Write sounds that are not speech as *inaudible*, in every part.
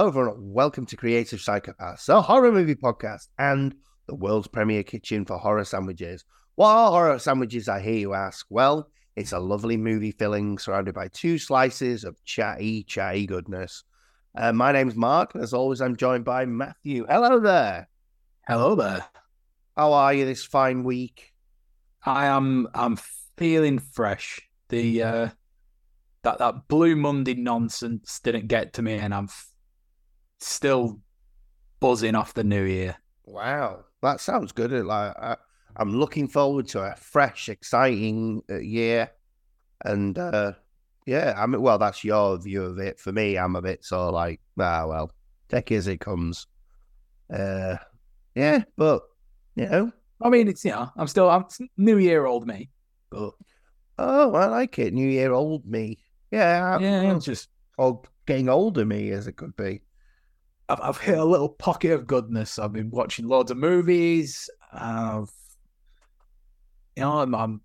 Hello, everyone. Welcome to Creative Psychopaths, a horror movie podcast and the world's premier kitchen for horror sandwiches. What are horror sandwiches, I hear you ask? Well, it's a lovely movie filling surrounded by two slices of chatty, chatty goodness. Uh, my name's Mark, and as always, I'm joined by Matthew. Hello there. Hello there. How are you this fine week? I am. I'm feeling fresh. The uh, that that Blue Monday nonsense didn't get to me, and I'm still buzzing off the new year. Wow, that sounds good. Like I, I'm looking forward to a fresh, exciting uh, year, and uh, yeah, I mean, well, that's your view of it. For me, I'm a bit sort of like, ah, well, take it as it comes. Uh, yeah, but you know, I mean, it's you know, I'm still I'm New Year old me, but oh, I like it. New Year, old me. Yeah, I'm- yeah, I'm just or getting older me as it could be. I've, I've hit a little pocket of goodness. I've been watching loads of movies. I've you know, I'm, I'm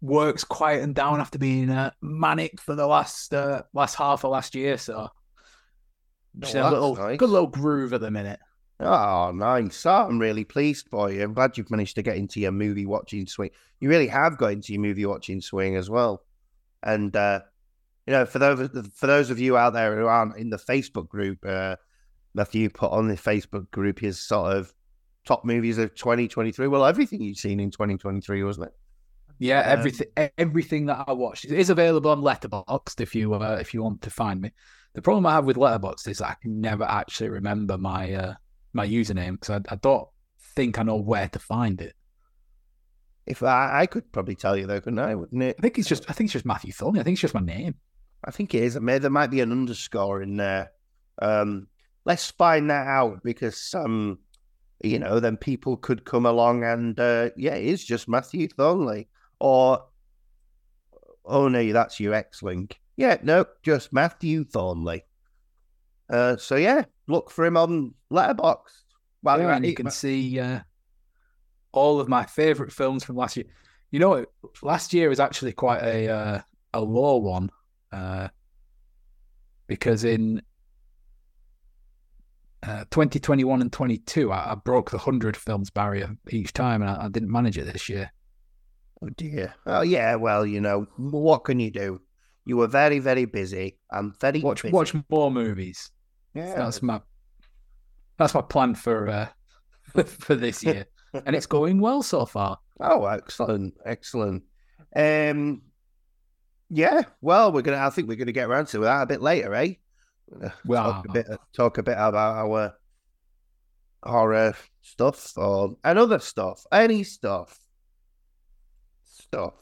work's quieting down after being uh, manic for the last uh, last half of last year, so just in a little nice. good little groove at the minute. Oh, nice. Oh, I'm really pleased for you. I'm glad you've managed to get into your movie watching swing. You really have got into your movie watching swing as well. And uh, you know, for those for those of you out there who aren't in the Facebook group, uh, Matthew put on the Facebook group his sort of top movies of 2023. Well, everything you've seen in 2023, wasn't it? Yeah, Um, everything everything that I watched it is available on Letterboxd if you uh, if you want to find me. The problem I have with Letterboxd is I can never actually remember my uh, my username because I, I don't think I know where to find it. If I, I could probably tell you though, couldn't I? Wouldn't it? I think it's just I think it's just Matthew Thornley. I think it's just my name. I think it is. I mean, there might be an underscore in there. Um, let's find that out because, um, you know, then people could come along and, uh, yeah, it is just Matthew Thornley. Or, oh no, that's your X link. Yeah, no, just Matthew Thornley. Uh, so yeah, look for him on Letterboxd. Well, Yeah, and you can see uh, all of my favorite films from last year. You know, last year was actually quite a uh, a low one uh, because in uh, 2021 and 22, I, I broke the hundred films barrier each time, and I, I didn't manage it this year. Oh dear. Oh yeah. Well, you know, what can you do? You were very, very busy. I'm very Watch busy. watch more movies. Yeah. That's my that's my plan for uh, *laughs* for this year, *laughs* and it's going well so far. Oh, excellent, excellent. Um, yeah. Well, we're gonna. I think we're gonna get around to that a bit later, eh? Well, talk a bit. Talk a bit about our horror stuff or and other stuff, any stuff, stuff.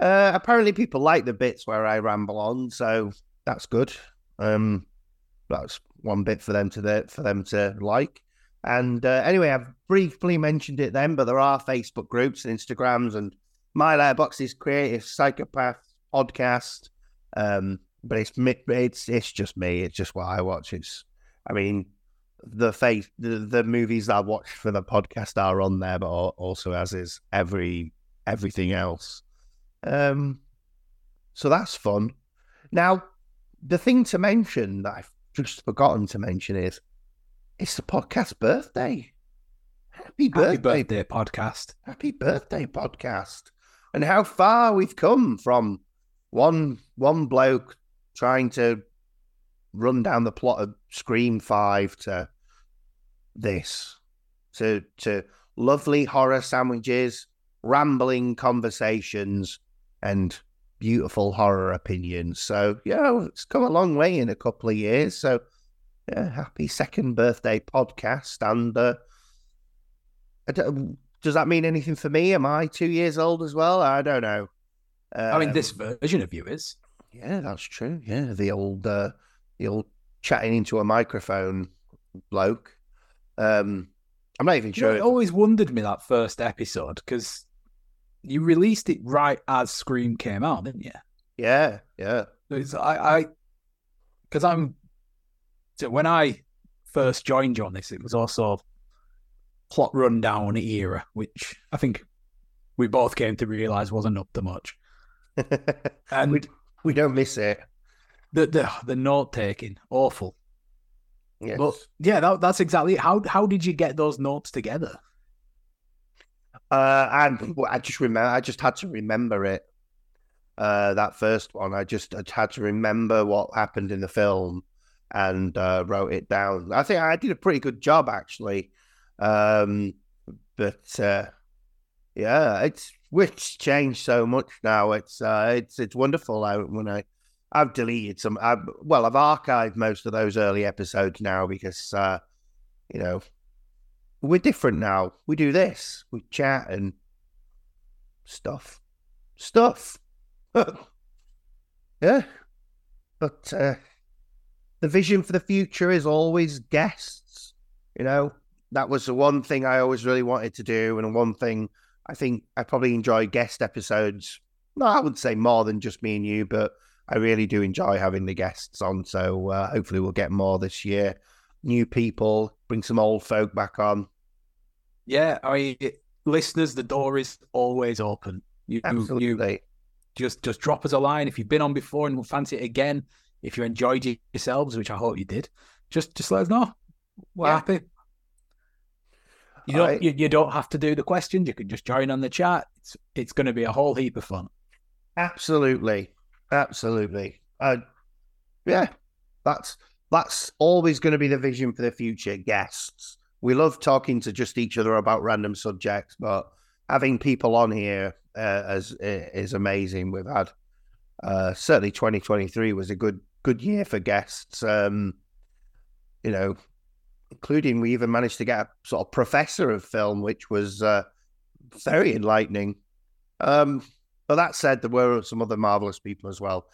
Uh, apparently, people like the bits where I ramble on, so that's good. Um, that's one bit for them to the, for them to like. And uh, anyway, I've briefly mentioned it then, but there are Facebook groups and Instagrams, and my Letterboxd is Creative Psychopath Podcast. Um, but it's it's it's just me. It's just what I watch. It's, I mean, the face the, the movies that I watch for the podcast are on there, but also as is every everything else. Um, so that's fun. Now, the thing to mention that I've just forgotten to mention is it's the podcast birthday. Happy birthday, Happy birthday, podcast. happy birthday podcast. And how far we've come from one one bloke trying to run down the plot of Scream Five to this. To to lovely horror sandwiches, rambling conversations, and beautiful horror opinions. So yeah, it's come a long way in a couple of years. So yeah, happy second birthday podcast. And uh, does that mean anything for me? Am I two years old as well? I don't know. I mean, this Um, version of you is. Yeah, that's true. Yeah, the old, uh, the old chatting into a microphone bloke. Um, I'm not even You know, sure. it always wondered me that first episode because you released it right as Scream came out, didn't you? yeah, yeah, It's, I, I, because I'm, so when I first joined you on this, it was also plot rundown era, which I think we both came to realize wasn't up to much. *laughs* And we don't miss it. the the, the note taking, awful. Yes. But yeah, that, that's exactly it. how how did you get those notes together? Uh, and I just remember, I just had to remember it. Uh, that first one, I just I had to remember what happened in the film and uh, wrote it down. I think I did a pretty good job actually. Um, but uh, yeah, it's which changed so much now. It's uh, it's it's wonderful. I, when I I've deleted some. I've, well, I've archived most of those early episodes now because uh, you know we're different now. We do this. We chat and stuff, stuff. *laughs* yeah, but uh, the vision for the future is always guests. You know, that was the one thing I always really wanted to do, and one thing I think I probably enjoy guest episodes. No, I wouldn't say more than just me and you, but I really do enjoy having the guests on. So uh, hopefully we'll get more this year. New people, bring some old folk back on. Yeah, I mean, listeners, the door is always open. You, Absolutely. You just just drop us a line if you've been on before and fancy it again. If you enjoyed yourselves, which I hope you did, just just let us know. We're Yeah. happy. You don't I- you, you don't have to do the questions. You can just join on the chat. It's it's going to be a whole heap of fun. Absolutely, absolutely. Uh, yeah, that's that's always going to be the vision for the future. Guests, we love talking to just each other about random subjects, but having people on here uh, as is amazing. We've had uh, certainly 2023 was a good good year for guests. Um, you know, including we even managed to get a sort of professor of film, which was uh, very enlightening. Um, but that said, there were some other marvelous people as well.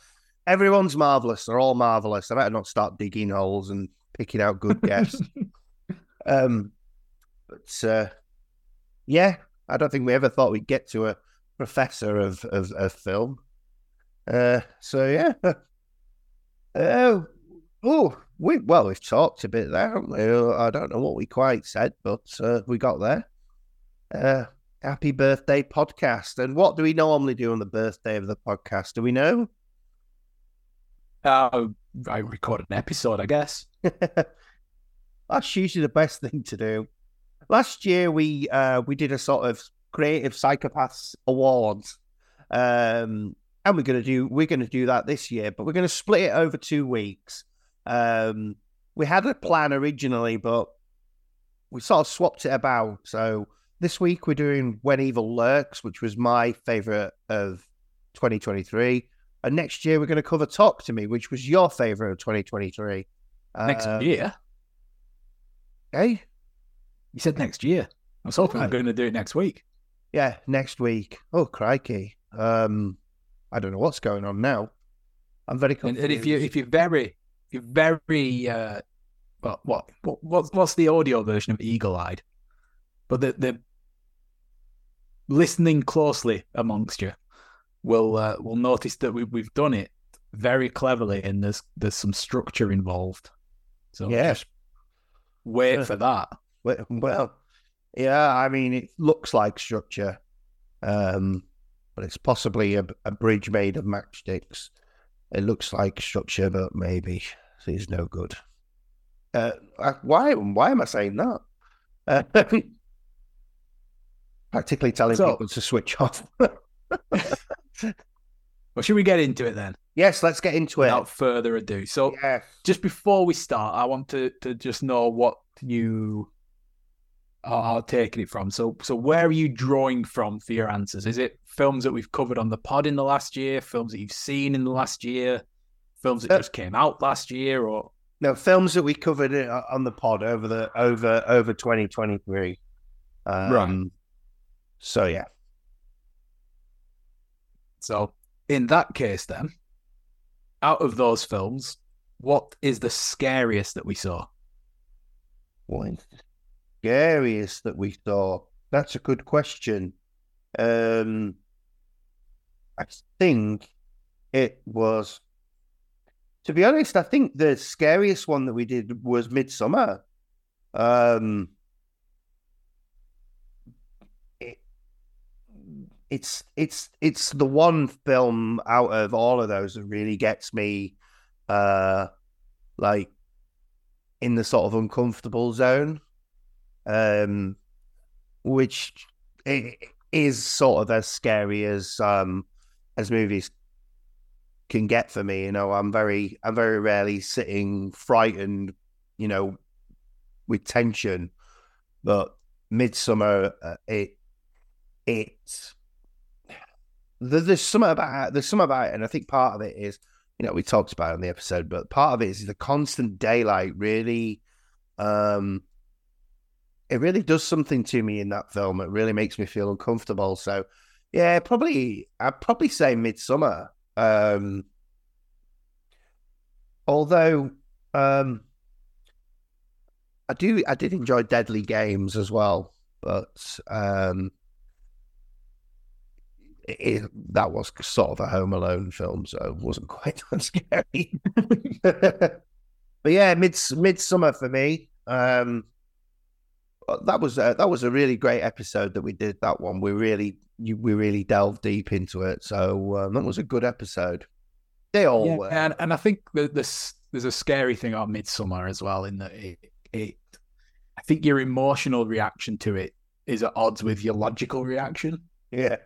Everyone's marvelous. They're all marvelous. I better not start digging holes and picking out good guests. *laughs* um, but uh, yeah, I don't think we ever thought we'd get to a professor of of, of film. Uh, so yeah. *laughs* Uh, oh, we well, we've talked a bit there. Haven't we? I don't know what we quite said, but uh, we got there. Uh, happy birthday podcast. And what do we normally do on the birthday of the podcast? Do we know? Uh, I record an episode, I guess. *laughs* That's usually the best thing to do. Last year we uh we did a sort of creative psychopaths awards. Um and we're gonna do we're gonna do that this year, but we're gonna split it over two weeks. Um we had a plan originally, but we sort of swapped it about. So this week we're doing When Evil Lurks, which was my favorite of 2023. And next year we're going to cover Talk to Me, which was your favorite of 2023. Next Um, year. Okay. You said next year. I was hoping we we're going to do it next week. Yeah, next week. Oh crikey. Um I don't know what's going on now. I'm very confused. and if you if you're very very uh what what what what's, what's the audio version of Eagle Eyed? But the the listening closely amongst you will uh, will notice that we we've done it very cleverly and there's there's some structure involved. So Yeah. just wait for that. well, well, yeah, I mean it looks like structure. Um but it's possibly a, a bridge made of matchsticks. It looks like structure, but maybe it's no good. Uh, why? Why am I saying that? Uh, *laughs* practically telling So- people to switch off. *laughs* Well, should we get into it then? yes, let's get into it. Without further ado. So Yes. just before we start, I want to, to just know what you are, are taking it from. So, so where are you drawing from for your answers? Is it films that we've covered on the pod in the last year, films that you've seen in the last year, films that Uh, just came out last year, or No, films that we covered uh, on the pod over the over over 2023. Um, Right. So yeah, so? In that case, then, out of those films, what is the scariest that we saw? what is the scariest that we saw? That's a good question. Um, I think it was. To be honest, I think the scariest one that we did was Midsommar. Um, it, it's it's it's the one film out of all of those that really gets me, uh, like in the sort of uncomfortable zone, um, which is sort of as scary as um, as movies can get for me. You know, I'm very I'm very rarely sitting frightened, you know, with tension, but Midsommar, uh, it it there's something about there's something about it, and I think part of it is you know we talked about it in the episode, but part of it is the constant daylight really um it really does something to me in that film. It really makes me feel uncomfortable. So yeah, probably I'd probably say Midsommar. Um although um I do I did enjoy Deadly Games as well, but um it, that was sort of a Home Alone film, so it wasn't *laughs* quite that scary. *laughs* but yeah, mid Midsommar for me. Um, that was a, that was a really great episode that we did. That one we really we really delved deep into it. So um, that was a good episode. They all yeah, were, and and I think this there's a scary thing about Midsommar as well in that it, it I think your emotional reaction to it is at odds with your logical reaction. Yeah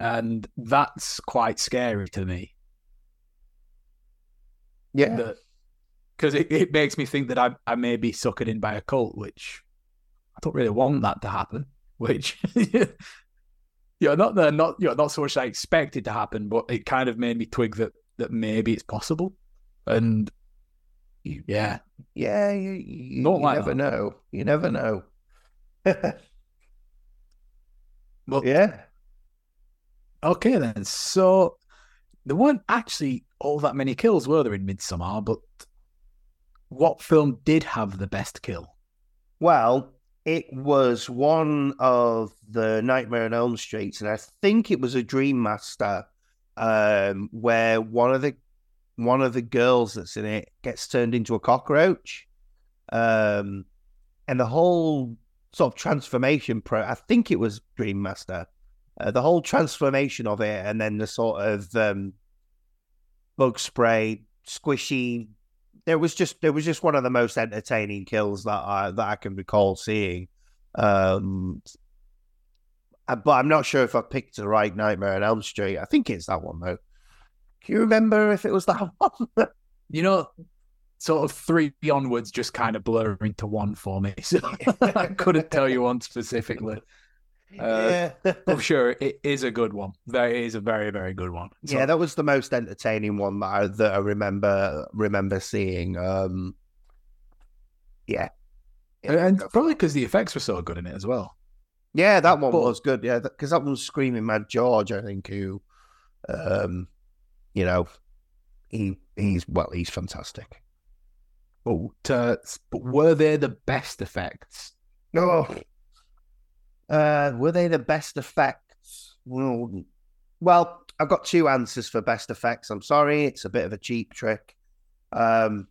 and that's quite scary to me. Yeah, because it, it makes me think that I I may be suckered in by a cult, which don't really want that to happen. Which *laughs* you're not there, not you're not so much I expected to happen, but it kind of made me twig that that maybe it's possible. And yeah, yeah, you, you, you like never that. know. You never know. *laughs* well, yeah. Okay, then. So there weren't actually all that many kills, were there, in Midsommar? But what film did have the best kill? Well, it was one of the Nightmare on Elm Streets, and I think it was a Dream Master, um, where one of the one of the girls that's in it gets turned into a cockroach, um, and the whole sort of transformation pro. I think it was Dream Master uh, the whole transformation of it, and then the sort of um, bug spray, squishy. There was just there was just one of the most entertaining kills that I that I can recall seeing. Um, uh, but I'm not sure if I picked the right Nightmare on Elm Street. I think it's that one though. Can you remember if it was that *laughs* one? you know, sort of three onwards just kind of blur into one for me. So *laughs* I couldn't tell you one specifically. Uh, yeah. I'm *laughs* sure it is a good one. That is a very, very good one. So, yeah, that was the most entertaining one that I, that I remember remember seeing. Um, yeah, and probably because the effects were so good in it as well. Yeah, that one but, was good. Yeah, because that was Screaming Mad George, I think. Who, um, you know, he he's well, he's fantastic. But, uh, but were they the best effects? No, uh, were they the best effects? Well, I've got two answers for best effects. I'm sorry, it's a bit of a cheap trick. Um,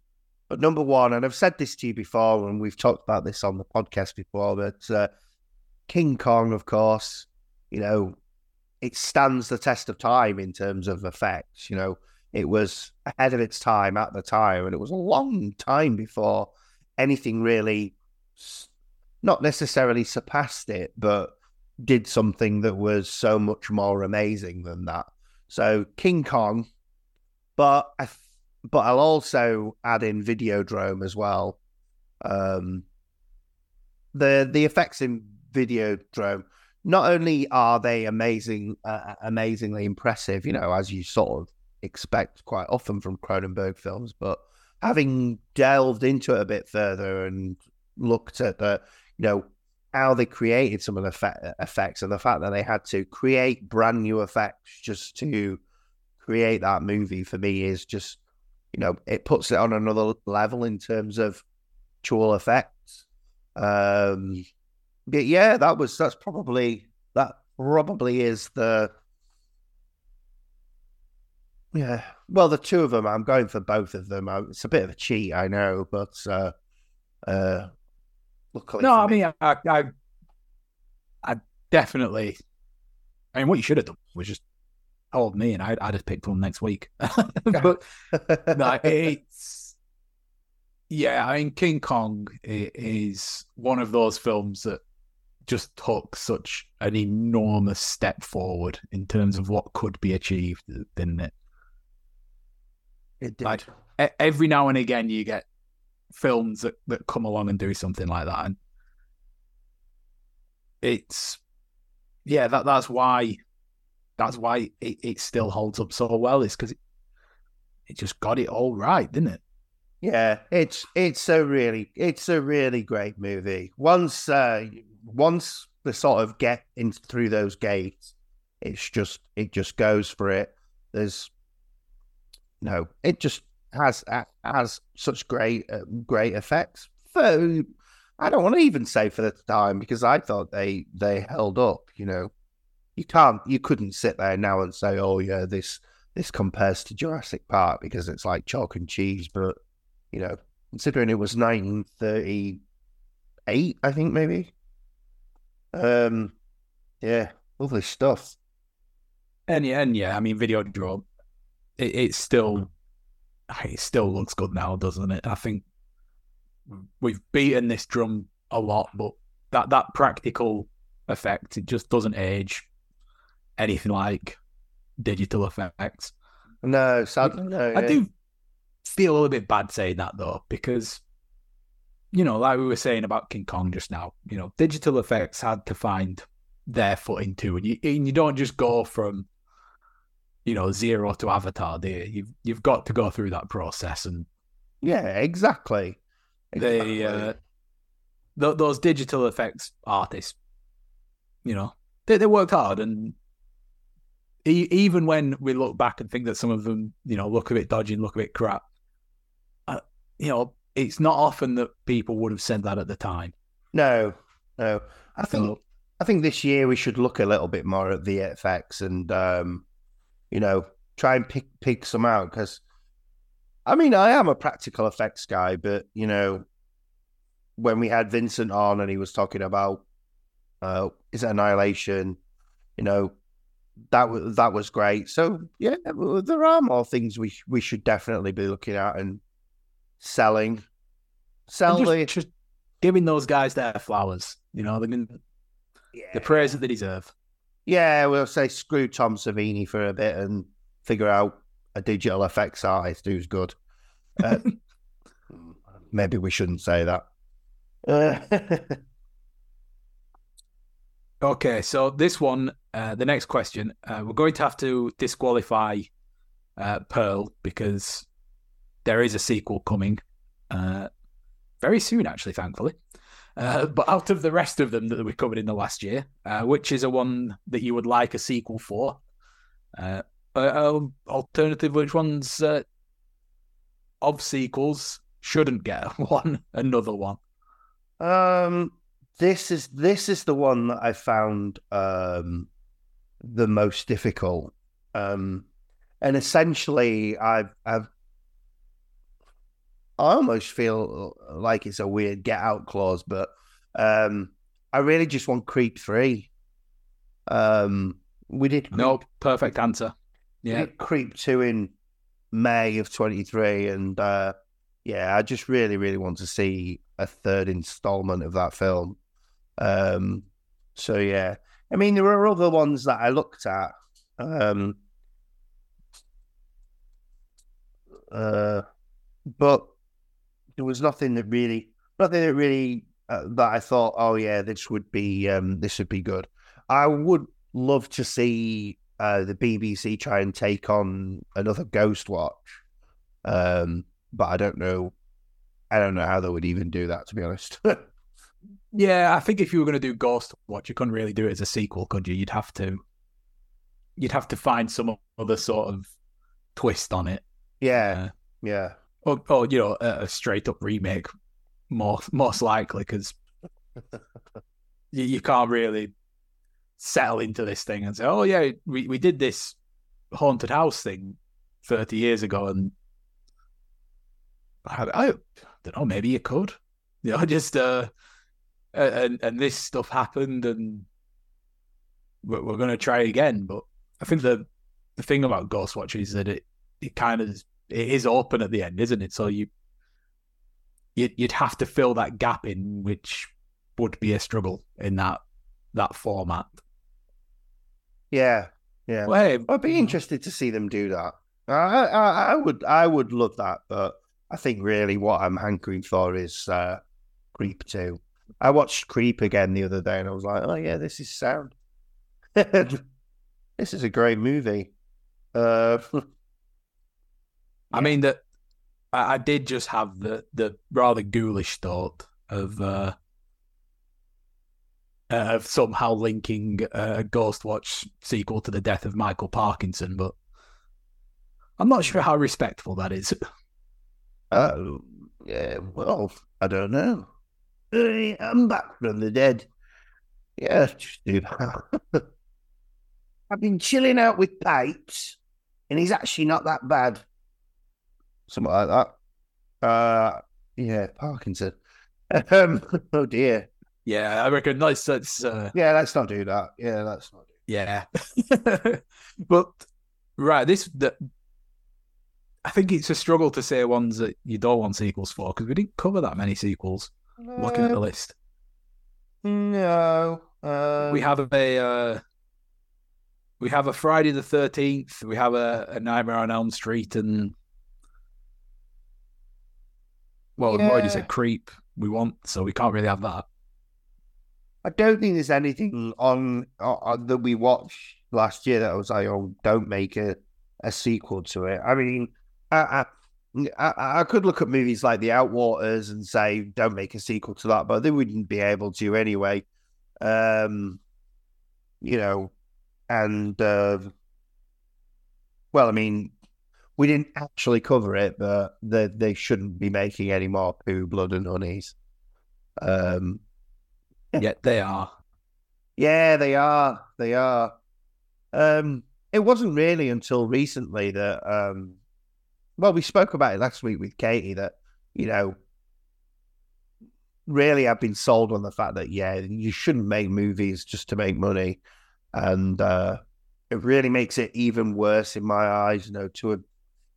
but number one, and I've said this to you before, and we've talked about this on the podcast before, but uh, King Kong, of course, you know, it stands the test of time in terms of effects. You know, it was ahead of its time at the time, and it was a long time before anything really not necessarily surpassed it, but did something that was so much more amazing than that. So King Kong, but I, but I'll also add in Videodrome as well. Um, the the effects in Videodrome not only are they amazing, uh, amazingly impressive, you know, as you sort of expect quite often from Cronenberg films, but having delved into it a bit further and looked at the you know, how they created some of the effects and the fact that they had to create brand new effects just to create that movie for me is just, you know, it puts it on another level in terms of actual effects. Um, but yeah, that was that's probably that probably is the yeah. Well, the two of them, I'm going for both of them. It's a bit of a cheat, I know, but uh, uh, Luckily, no, I me. mean, I, I, I definitely. I mean, what you should have done was just told me, and I, I just picked one next week. *laughs* but *laughs* no, it's Yeah, I mean, King Kong is one of those films that just took such an enormous step forward in terms of what could be achieved, didn't it? It did. Like every now and again, you get films that, that come along and do something like that, and it's yeah, that that's why that's why it, it still holds up so well. Is because it, it just got it all right, didn't it? Yeah, it's it's a really it's a really great movie. Once uh once the sort of get in through those gates, it's just it just goes for it. There's no, it just has has such great uh, great effects. For I don't want to even say for the time because I thought they they held up. You know, you can't you couldn't sit there now and say, oh yeah, this this compares to Jurassic Park because it's like chalk and cheese. But you know, considering it was 1938, I think maybe um, yeah, lovely stuff. And yeah, and yeah, I mean, Videodrome, it, it's still, it still looks good now, doesn't it? I think we've beaten this drum a lot, but that that practical effect, it just doesn't age anything like digital effects. No, sadly, no. I yeah. do feel a little bit bad saying that though, because you know, like we were saying about King Kong just now, you know, digital effects had to find their footing too, and you and you don't just go from, you know, zero to Avatar. there you? You've you've got to go through that process, and yeah, exactly. exactly. They uh, th- those digital effects artists, you know, they they worked hard, and e- even when we look back and think that some of them, you know, look a bit dodgy and look a bit crap, uh, you know, it's not often that people would have said that at the time. No, no. I think so, I think this year we should look a little bit more at VFX and um, you know try and pick pick some out because I mean I am a practical effects guy, but you know when we had Vincent on and he was talking about uh, is it Annihilation, you know that was that was great. So yeah, there are more things we we should definitely be looking at and selling, selling, just, just, giving those guys their flowers. You know, the yeah. the praise that they deserve. Yeah, we'll say screw Tom Savini for a bit and figure out a digital effects artist who's good. Uh, *laughs* maybe we shouldn't say that. *laughs* okay, so this one, uh, the next question, uh, we're going to have to disqualify uh, Pearl because there is a sequel coming uh, very soon, actually, thankfully. Uh, but out of the rest of them that we covered in the last year, uh, which is a one that you would like a sequel for? Uh, uh, um, alternative, which ones uh, of sequels shouldn't get *laughs* one, another one? Um, this is this is the one that I found um the most difficult. Um, and essentially, I've I've I almost feel like it's a weird get out clause, but um, I really just want Creep three. Um, we did Creep, no perfect answer. Yeah, Creep two in May of twenty three, and uh, yeah, I just really, really want to see a third installment of that film. Um, so yeah, I mean, there are other ones that I looked at. Um, uh, but there was nothing that really, nothing that really uh, that I thought, oh yeah, this would be um, this would be good. I would love to see uh, the BBC try and take on another Ghostwatch, um, but I don't know. I don't know how they would even do that, to be honest. *laughs* yeah, I think if you were going to do Ghost Watch, you couldn't really do it as a sequel, could you? You'd have to, you'd have to find some other sort of twist on it. Yeah, uh, yeah or, or you know, a, a straight up remake, more most likely because *laughs* you, you can't really settle into this thing and say, "Oh yeah, we, we did this haunted house thing thirty years ago," and I, I don't know, maybe you could, *laughs* you know, just uh, and and this stuff happened, and we're, we're going to try again. But I think the the thing about Ghostwatch is that it it kind of it is open at the end, isn't it? So you you'd, have to fill that gap in, which would be a struggle in that that format. Yeah, yeah. Well, hey, I'd be interested to see them do that. I, I, I would, I would love that, but I think really what I'm hankering for is uh, Creep Two. I watched Creep again the other day, and I was like, oh yeah, this is sound. *laughs* this is a great movie. Uh, *laughs* I mean that I, I did just have the the rather ghoulish thought of uh, uh, of somehow linking a Ghostwatch sequel to the death of Michael Parkinson, but I'm not sure how respectful that is. uh, *laughs* yeah, well, I don't know. I'm back from the dead. Yeah, just do that. *laughs* I've been chilling out with Pipes, and he's actually not that bad. Something like that. Uh, yeah, Parkinson. *laughs* Um, oh dear. Yeah, I reckon that's that's uh, Yeah, let's not do that. Yeah, let's not. Do yeah. *laughs* but right, this the I think it's a struggle to say ones that you don't want sequels for because we didn't cover that many sequels. Looking at the list, No. Uh, we have a uh, we have a Friday the Thirteenth, we have a, a Nightmare on Elm Street, and well, we've already Yeah. said Creep. We want, so we can't really have that. I don't think there's anything on, on that we watched last year that I was like, oh, don't make a, a sequel to it. I mean, I, I, I, I could look at movies like The Outwaters and say, don't make a sequel to that, but they wouldn't be able to anyway. Um, you know, and uh, well, I mean, we didn't actually cover it, but they they shouldn't be making any more Pooh, blood, and honeys. Um, Yet they are. yeah, they are. They are. Um, it wasn't really until recently that, um, well, we spoke about it last week with Katie that, you know, really I've been sold on the fact that, yeah, you shouldn't make movies just to make money. And uh, it really makes it even worse in my eyes, you know, to a,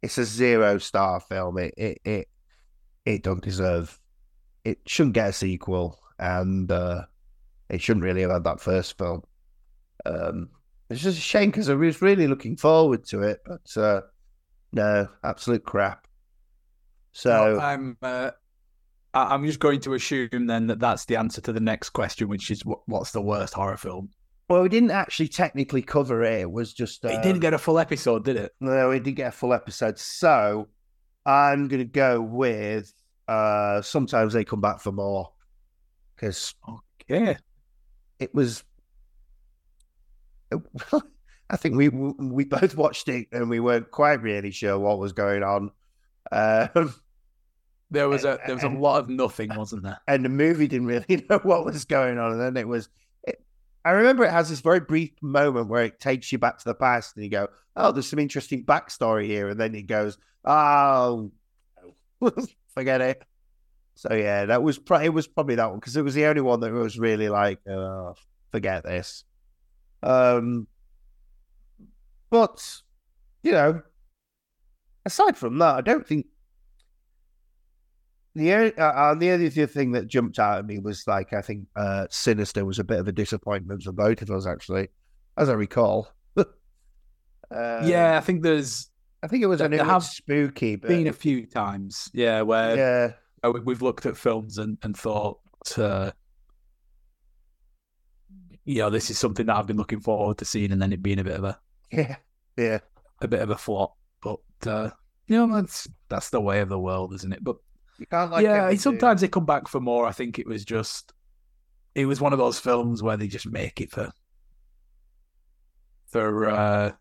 it's a zero star film. It, it, it, it don't deserve, it shouldn't get a sequel. And, uh, it shouldn't really have had that first film. Um, it's just a shame because I was really looking forward to it, but uh, no, absolute crap. So I'm uh, I'm just going to assume then that that's the answer to the next question, which is what's the worst horror film? Well, we didn't actually technically cover it. It was just uh, it didn't get a full episode, did it? no, we didn't get a full episode. So I'm gonna go with uh, sometimes they come back for more because Yeah. it was. *laughs* I think we we both watched it and we weren't quite really sure what was going on. Um, There was a there was a lot of nothing, wasn't there? and the movie didn't really *laughs* know what was going on. And then it was, it, I remember it has this very brief moment where it takes you back to the past and you go, oh, there's some interesting backstory here. And then it goes, oh, *laughs* forget it. So yeah, that was, it was probably that one because it was the only one that was really like, oh, forget this. Um, but, you know, aside from that, I don't think the uh, uh, the only other thing that jumped out at me was like I think uh, Sinister was a bit of a disappointment for both of us actually, as I recall. *laughs* um, yeah, I think there's I think it was there- a bit have spooky, but been a few times, yeah, where yeah, uh, we- we've looked at films and, and thought, uh, you know, this is something that I've been looking forward to seeing, and then it being a bit of a *laughs* yeah, yeah, a bit of a flop. But uh, you know, that's that's the way of the world, isn't it? But you can't like yeah, everything. sometimes they come back for more. I think it was just, it was one of those films where they just make it for, for, uh,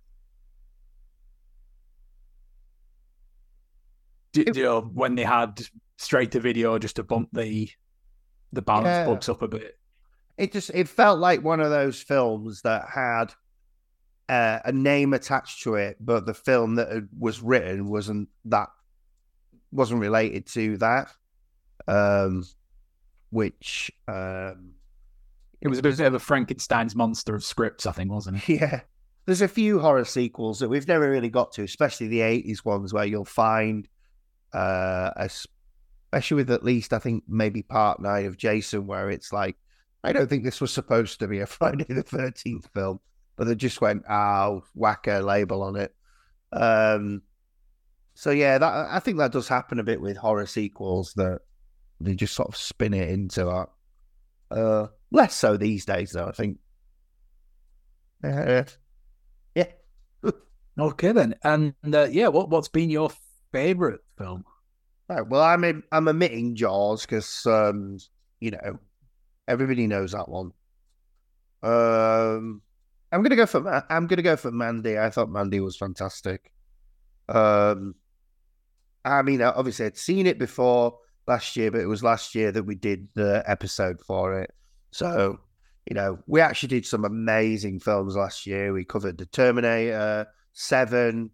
you know, when they had straight to video just to bump the, the balance Yeah. books up a bit. it just it felt like one of those films that had uh, a name attached to it, but the film that it was written wasn't that wasn't related to that. Um, which um, It was a bit of a Frankenstein's monster of scripts, I think, wasn't it? yeah, there's a few horror sequels that we've never really got to, especially the '80s ones where you'll find uh, especially with at least I think maybe part nine of Jason, where it's like I don't think this was supposed to be a *laughs* Friday the Thirteenth film, but they just went, "Oh, whack a label on it." Um, so yeah, that I think that does happen a bit with horror sequels that they just sort of spin it into that. Uh, less so these days, though. I think. Uh, yeah. *laughs* *laughs* Okay then, and uh, yeah, what what's been your favorite film? Right, well, I'm in, I'm omitting Jaws because um, you know everybody knows that one. Um, I'm gonna go for I'm gonna go for Mandy. I thought Mandy was fantastic. Um, I mean, obviously I'd seen it before last year, but it was last year that we did the episode for it. So, you know, we actually did some amazing films last year. We covered The Terminator, Seven,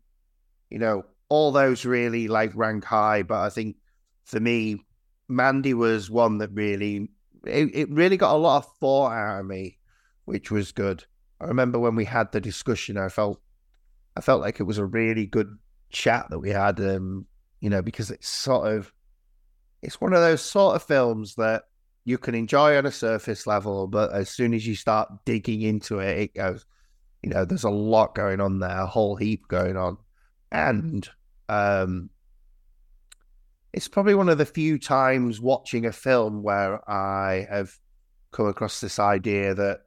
you know, all those really like rank high. But I think for me, Mandy was one that really, it, it really got a lot of thought out of me, which was good. I remember when we had the discussion, I felt, I felt like it was a really good chat that we had. Um, you know, because it's sort of, it's one of those sort of films that you can enjoy on a surface level, but as soon as you start digging into it, it goes, you know, there's a lot going on there, a whole heap going on. And um, it's probably one of the few times watching a film where I have come across this idea that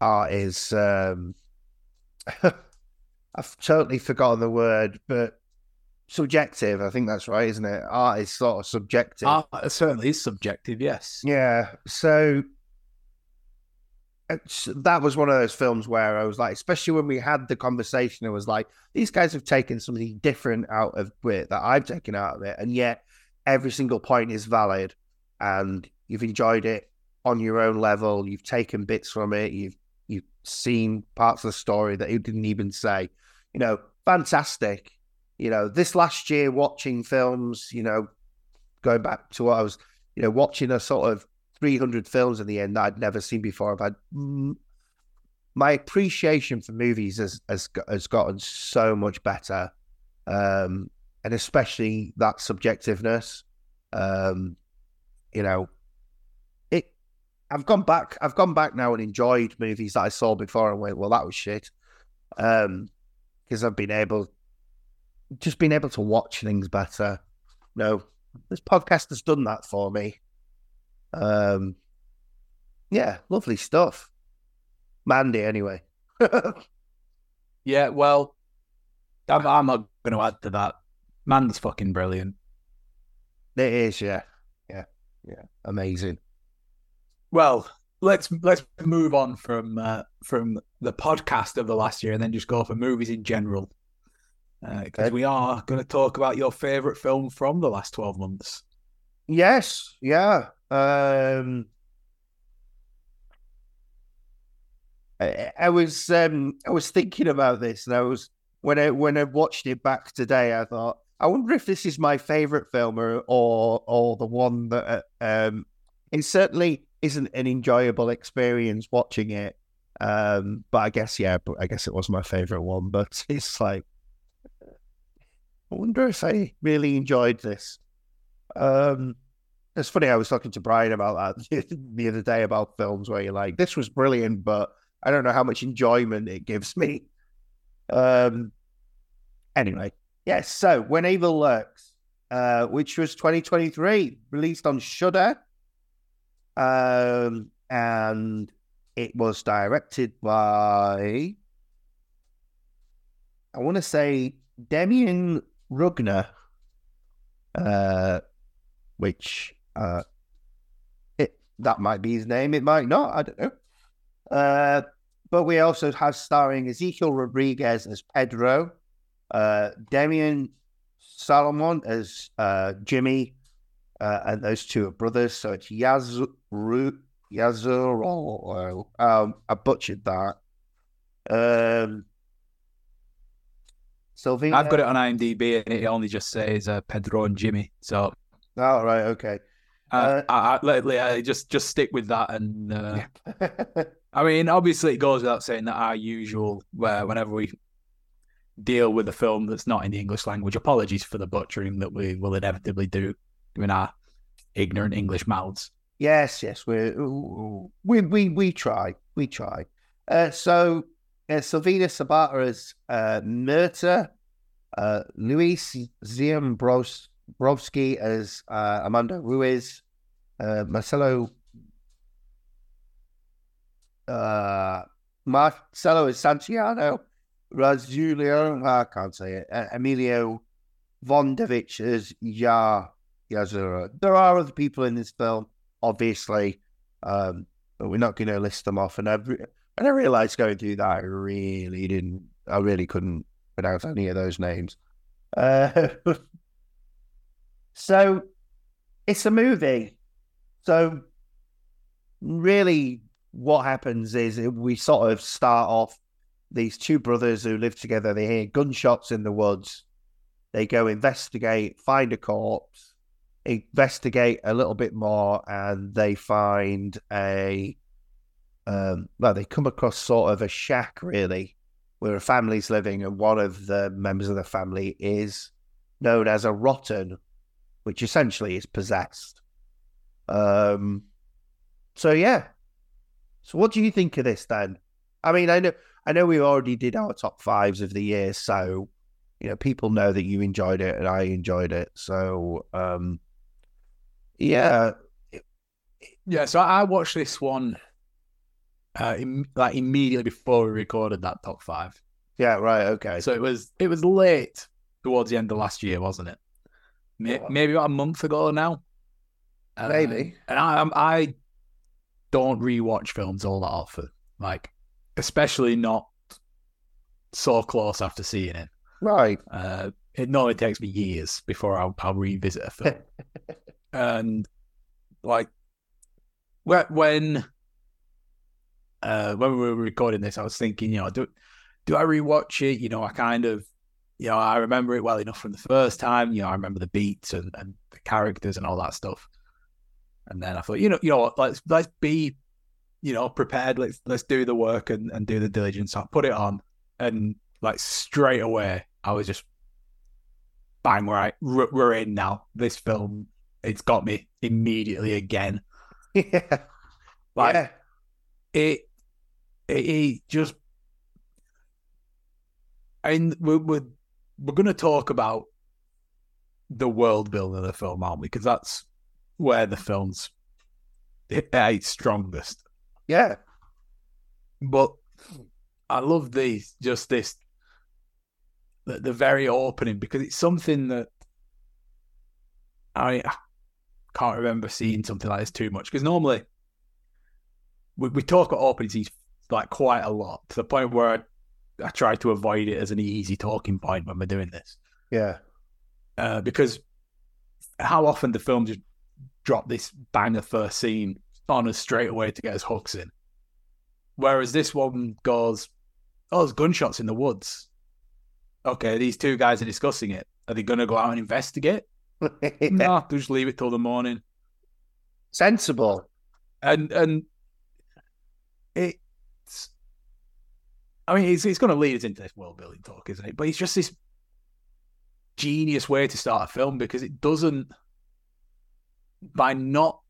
art is um, *laughs* I've totally forgotten the word, but subjective. I think that's right, isn't it? Art is sort of subjective. Art uh, certainly is subjective, yes. Yeah. So that was one of those films where I was like, especially when we had the conversation, it was like, these guys have taken something different out of it that I've taken out of it. And yet every single point is valid and you've enjoyed it on your own level. You've taken bits from it. You've, you've seen parts of the story that you didn't even say, you know, fantastic. You know, this last year watching films, you know, going back to what I was, you know, watching a sort of 300 films in the end that I'd never seen before. I've had my appreciation for movies has has, has gotten so much better, um, and especially that subjectiveness. Um, you know, it. I've gone back. I've gone back now and enjoyed movies that I saw before and went, "Well, that was shit," because um, I've been able, just being able to watch things better. No, this podcast has done that for me. Um, yeah, lovely stuff. Mandy, anyway. *laughs* yeah, well, I'm, I'm not going to add to that. Man's fucking brilliant. It is, yeah, yeah, yeah, amazing. Well, let's let's move on from uh, from the podcast of the last year and then just go for movies in general, because uh, we are going to talk about your favorite film from the last twelve months. Yes, yeah. Um, I, I was um, I was thinking about this, and I was when I when I watched it back today, I thought, I wonder if this is my favorite film or or, or the one that uh, um, it certainly isn't an enjoyable experience watching it. Um, but I guess yeah, but I guess it was my favorite one. But *laughs* it's like, I wonder if I really enjoyed this. Um, it's funny. I was talking to Brian about that *laughs* the other day about films where you're like, "This was brilliant," but I don't know how much enjoyment it gives me. Um. Anyway, yes. So when Evil Lurks, uh, which was 2023, released on Shudder, um, and it was directed by I want to say Demian Rugna, uh, which uh, it that might be his name. It might not. I don't know. Uh, but we also have starring Ezequiel Rodriguez as Pedro, uh, Demian Salomon as uh, Jimmy, uh, and those two are brothers. So it's Yazuru, Yazuro. Um, I butchered that. Um, Sylvina. I've got it on IMDb and it only just says uh, Pedro and Jimmy. So. Oh, right. Okay. Uh, I, I, I, just just stick with that, and uh, *laughs* I mean, obviously, it goes without saying that our usual, where whenever we deal with a film that's not in the English language. Apologies for the butchering that we will inevitably do in our ignorant English mouths. Yes, yes, we we we we try, we try. Uh, so uh, Sylvina Sabata as uh, Mirta, uh, Luis Ziembrowski as uh, Amanda Ruiz, uh, Marcelo uh, Marcelo is Santiago, Razulio, I can't say it, uh, Emilio Vondovich as Ya Yazura. There are other people in this film, obviously, um, but we're not going to list them off. And I, and I realized going through that, I really didn't, I really couldn't pronounce any of those names. Uh, *laughs* so it's a movie. So really, what happens is we sort of start off these two brothers who live together. They hear gunshots in the woods. They go investigate, find a corpse, investigate a little bit more, and they find a um, well, they come across sort of a shack really, where a family's living, and one of the members of the family is known as a rotten, which essentially is possessed. Um, so yeah. So what do you think of this then? I mean, I know I know we already did our top fives of the year, so you know people know that you enjoyed it and I enjoyed it. So um, yeah, yeah. So I watched this one uh, Im- like immediately before we recorded that top five. Yeah, right. Okay. So it was it was late towards the end of last year, wasn't it? Maybe about a month ago now. Uh, Maybe. And I I don't rewatch films all that often, like especially not so close after seeing it. Right. Uh, it normally takes me years before I'll, I'll revisit a film. *laughs* and like when uh, when we were recording this, I was thinking, you know, do do I rewatch it? You know, I kind of, you know, I remember it well enough from the first time. You know, I remember the beats and, and the characters and all that stuff. And then I thought, you know, you know, what, let's let's be, you know, prepared. Let's let's do the work and, and do the diligence. So I put it on, and like straight away, I was just bang right, we're in now. This film, it's got me immediately again. *laughs* Yeah, like yeah. it he just and we're we're, we're going to talk about the world building of the film, aren't we? Because that's where the film's strongest. Yeah, but I love these just this the, the very opening because it's something that I can't remember seeing something like this too much because normally we, we talk about opening scenes like quite a lot to the point where I, I try to avoid it as an easy talking point when we're doing this. Yeah. Uh, because how often the film just drop this banger first scene on us straight away to get us hooks in? Whereas this one goes, oh, there's gunshots in the woods. Okay, these two guys are discussing it. Are they going to go out and investigate? *laughs* yeah. No, just leave it till the morning. Sensible. And and it I mean, it's, it's going to lead us into this world building talk, isn't it? But it's just this genius way to start a film because it doesn't, by not,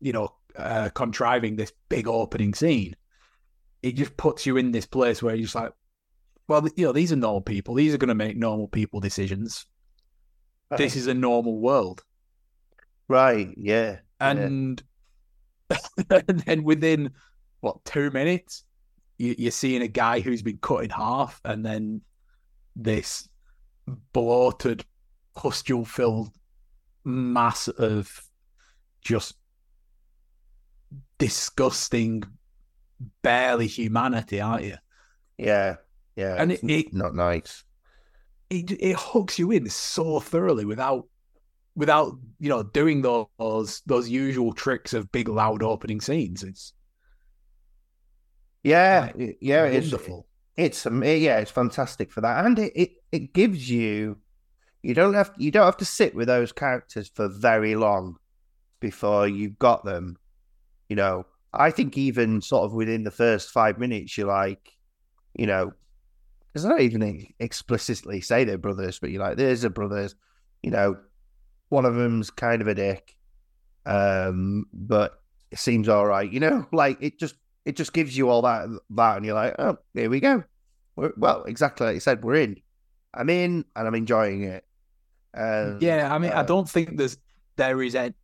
you know, uh, contriving this big opening scene, it just puts you in this place where you're just like, well, you know, these are normal people. These are going to make normal people decisions. Right. This is a normal world. Right. Yeah. And, yeah. *laughs* and then within what two minutes, you, are seeing a guy who's been cut in half, and then this bloated, pustule filled mass of just disgusting, barely humanity, aren't you? Yeah, yeah, and it, it not nice. It it hooks you in so thoroughly without without you know doing those those usual tricks of big loud opening scenes. It's yeah, yeah, wonderful. It's, it's yeah, it's fantastic for that, and it, it it gives you you don't have you don't have to sit with those characters for very long before you've got them. You know, I think even sort of within the first five minutes, you're like, you know, because I don't even explicitly say they're brothers, but you're like, there's a brothers, you know, one of them's kind of a dick, um, but it seems all right, you know, *laughs* like it just it just gives you all that that, and you're like, oh, here we go. We're, well, exactly like you said, we're in. I'm in, and I'm enjoying it. Um, yeah, I mean, uh, I don't think there's there is a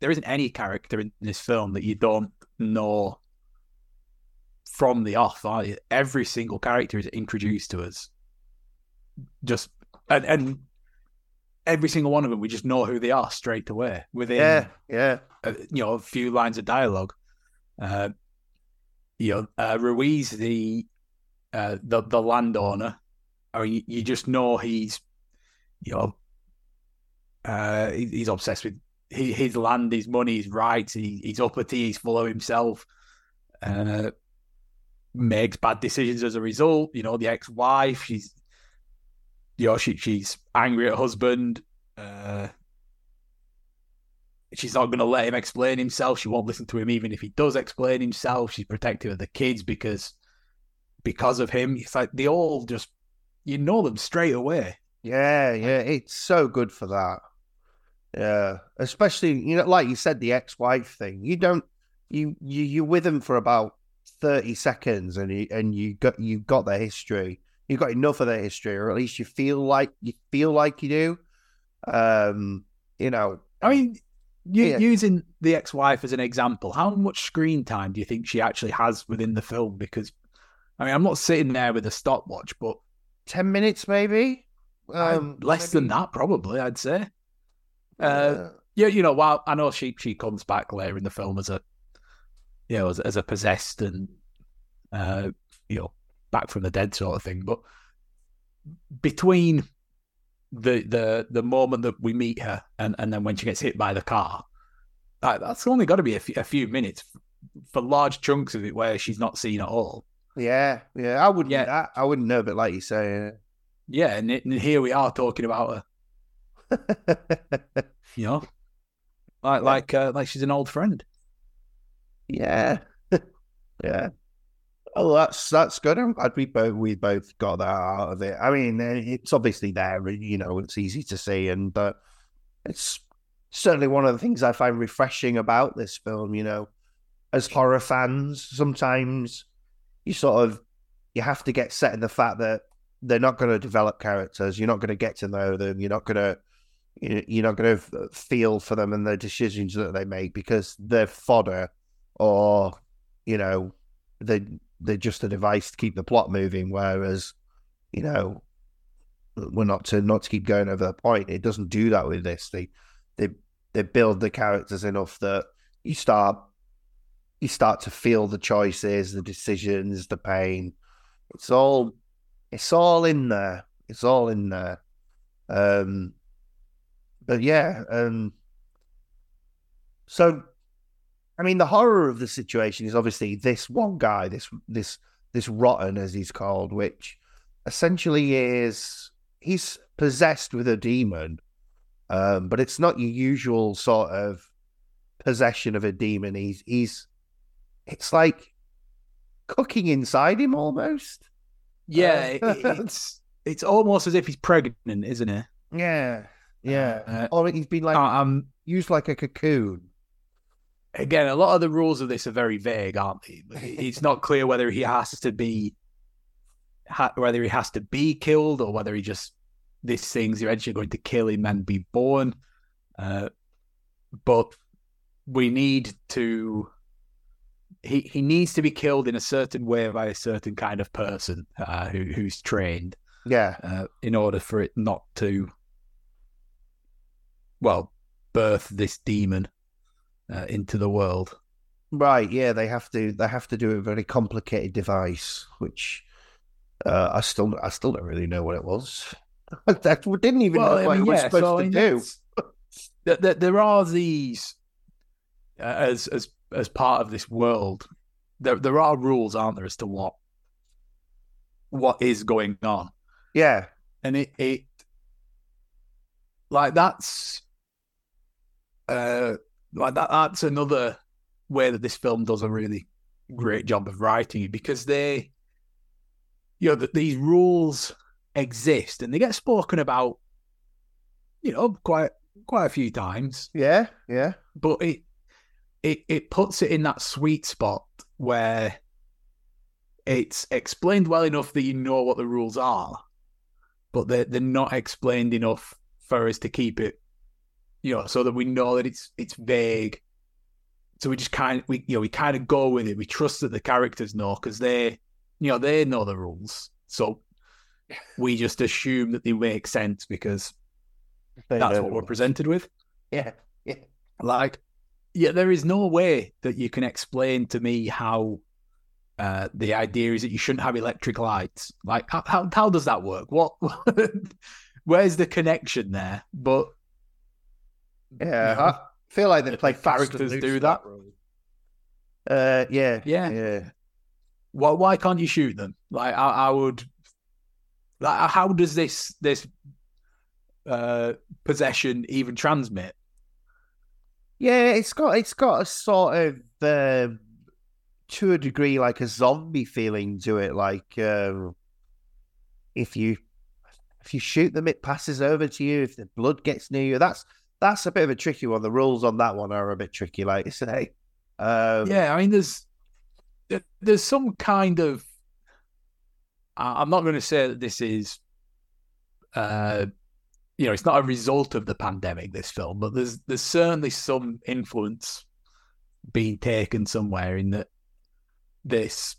there isn't any character in this film that you don't know from the off. Every single character is introduced to us, just and and every single one of them, we just know who they are straight away within yeah, yeah, a, you know a few lines of dialogue. Uh, you know, uh, Ruiz, the uh, the the landowner, or you, you just know he's you know uh, he, he's obsessed with his, his land, his money, his rights. He, he's uppity. He's full of himself. Uh, makes bad decisions as a result. You know, the ex-wife, she's you know, she she's angry at husband. Uh, she's not going to let him explain himself. She won't listen to him even if he does explain himself. She's protective of the kids because because of him. It's like they all just you know them straight away. yeah, yeah. It's so good for that. Yeah, especially you know, like you said, the ex-wife thing. You don't, you you you're with them for about thirty seconds, and you and you got you got their history. You got enough of their history, or at least you feel like you feel like you do. Um, you know, I mean, you, Yeah. using the ex-wife as an example, how much screen time do you think she actually has within the film? Because I mean, I'm not sitting there with a stopwatch, but ten minutes maybe. Um, less than that, probably. I'd say. Uh, Uh, yeah, you know, while I know she she comes back later in the film as a, you know, as, as a possessed and, uh, you know, back from the dead sort of thing. But between the the the moment that we meet her and and then when she gets hit by the car, that, that's only got to be a few, minutes for large chunks of it where she's not seen at all. yeah, yeah. I wouldn't. Yeah. I, I wouldn't know, but like you say. Yeah, and, it, and here we are talking about her, *laughs* you know, like like uh, like she's an old friend. Yeah, *laughs* yeah. Oh, that's that's good. I'm glad we both we both got that out of it. I mean, eh, it's obviously there. You know, it's easy to see, and it's certainly one of the things I find refreshing about this film. You know, as horror fans, sometimes you sort of you have to get set in the fact that they're not going to develop characters. You're not going to get to know them. You're not going to you- you're not going to feel for them and the decisions that they make because they're fodder or you know they they're just a device to keep the plot moving whereas you know we're not to not to keep going over the point. It doesn't do that with this. They they they build the characters enough that you start you start to feel the choices the decisions the pain. It's all it's all in there. It's all in there. Um but yeah um so I mean, the horror of the situation is obviously this one guy, this this this rotten as he's called, which essentially is he's possessed with a demon, um, but it's not your usual sort of possession of a demon. He's he's it's like cooking inside him almost. Yeah, Uh, it- *laughs* it's it's almost as if he's pregnant, isn't it? Yeah, yeah. Uh, or he's been like um, used like a cocoon. Again, a lot of the rules of this are very vague, aren't they? It's not clear whether he has to be, ha- whether he has to be killed or whether he just this thing's eventually going to kill him and be born. Uh, but we need to. He he needs to be killed in a certain way by a certain kind of person uh, who who's trained. Yeah, uh, in order for it not to, well, birth this demon uh, into the world. Right, yeah, they have to they have to do a very complicated device, which uh, I still I still don't really know what it was. *laughs* that we didn't even know what it was supposed to do. There, there, there are these uh, as as as part of this world. There there are rules, aren't there, as to what what is going on, Yeah, and it it like that's uh like that that's another way that this film does a really great job of writing it because they you know that these rules exist and they get spoken about, you know, quite quite a few times. Yeah, yeah. But it it it puts it in that sweet spot where it's explained well enough that you know what the rules are, but they're they're not explained enough for us to keep it, you know, so that we know that it's it's vague. So we just kind of we you know we kind of go with it. We trust that the characters know because they you know they know the rules. So *laughs* we just assume that they make sense because They that's what we're rules. presented with. Yeah, yeah. Like, yeah, there is no way that you can explain to me how uh, the idea is that you shouldn't have electric lights. Like, how how, how does that work? What? *laughs* Where's the connection there? But Yeah, I feel like they play characters do that. role. Uh, yeah, Yeah. yeah. why why can't you shoot them? Like, I, I would. Like, how does this this uh, possession even transmit? Yeah, it's got it's got a sort of um, to a degree like a zombie feeling to it. Like um, if you if you shoot them, it passes over to you. If the blood gets near you, that's that's a bit of a tricky one. The rules on that one are a bit tricky, like you say. Um, Yeah, I mean, there's there's some kind of. I'm not going to say that this is, uh, you know, it's not a result of the pandemic. This film, but there's there's certainly some influence being taken somewhere in that this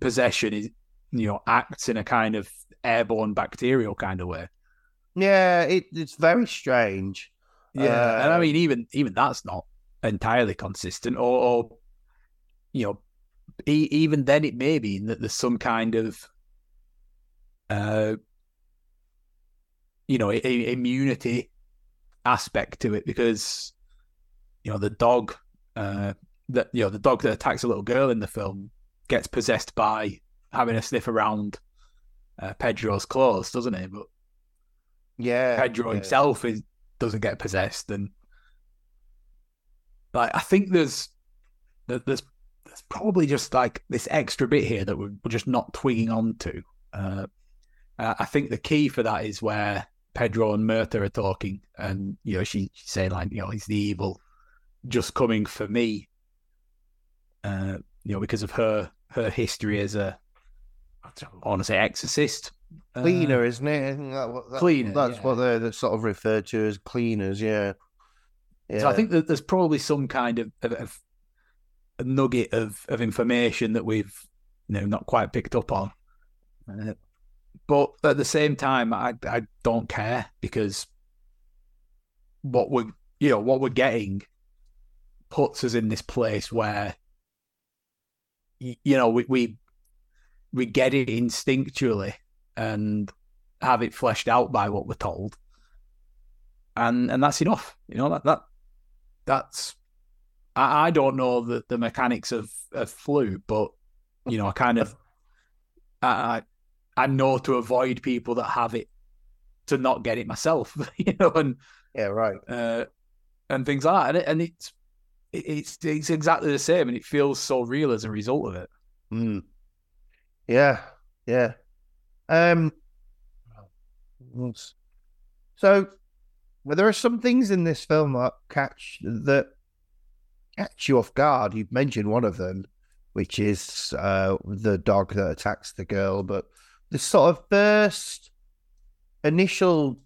possession is, you know, acts in a kind of airborne bacterial kind of way. yeah, it, it's very strange. Yeah, and I Uh, mean, even even that's not entirely consistent, or, or you know, e- even then it may be that there's some kind of, uh, you know, i- immunity aspect to it because, you know, the dog, uh, that you know, the dog that attacks a little girl in the film gets possessed by having a sniff around uh, Pedro's clothes, doesn't he? But Yeah, Pedro yeah. himself is doesn't get possessed, and like I think there's there's there's probably just like this extra bit here that we're, we're just not twigging onto. Uh, I think the key for that is where Pedro and Mirta are talking, and you know she, she's saying like you know he's the evil, just coming for me. Uh, you know because of her her history as a I want to say exorcist. Uh, cleaner, isn't it? Isn't that what, that- Cleaner, That's yeah. what they're, they're sort of referred to as cleaners. Yeah. Yeah. So I think that there's probably some kind of, of, of a nugget of, of information that we've you know not quite picked up on. Uh, but at the same time, I I don't care because what we're you know what we're getting puts us in this place where you know we we we get it instinctually and have it fleshed out by what we're told and and that's enough you know that that that's I, I don't know the, the mechanics of, of flu, but you know, I kind of I I know to avoid people that have it to not get it myself, *laughs* you know, and yeah, right. uh, and things like that, and, it, and it's it's it's exactly the same, and it feels so real as a result of it. Mm. Yeah, yeah. Um. So, well, there are some things in this film that catch that catch you off guard. You've mentioned one of them, which is uh, the dog that attacks the girl. But the sort of first initial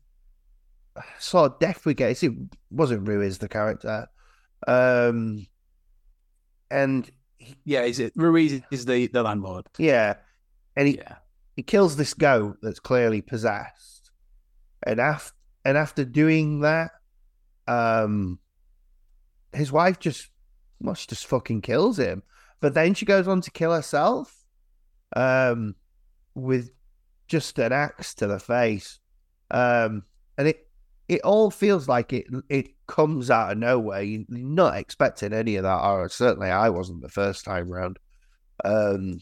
sort of death we get is it wasn't Ruiz the character, um, and Yeah, is it Ruiz is the the landlord? yeah, and he Yeah, he kills this goat that's clearly possessed, and after and after doing that, um, his wife just much just fucking kills him. But then she goes on to kill herself, um, with just an axe to the face, um, and it it all feels like it it comes out of nowhere. You're not expecting any of that, or certainly I wasn't the first time round. Um,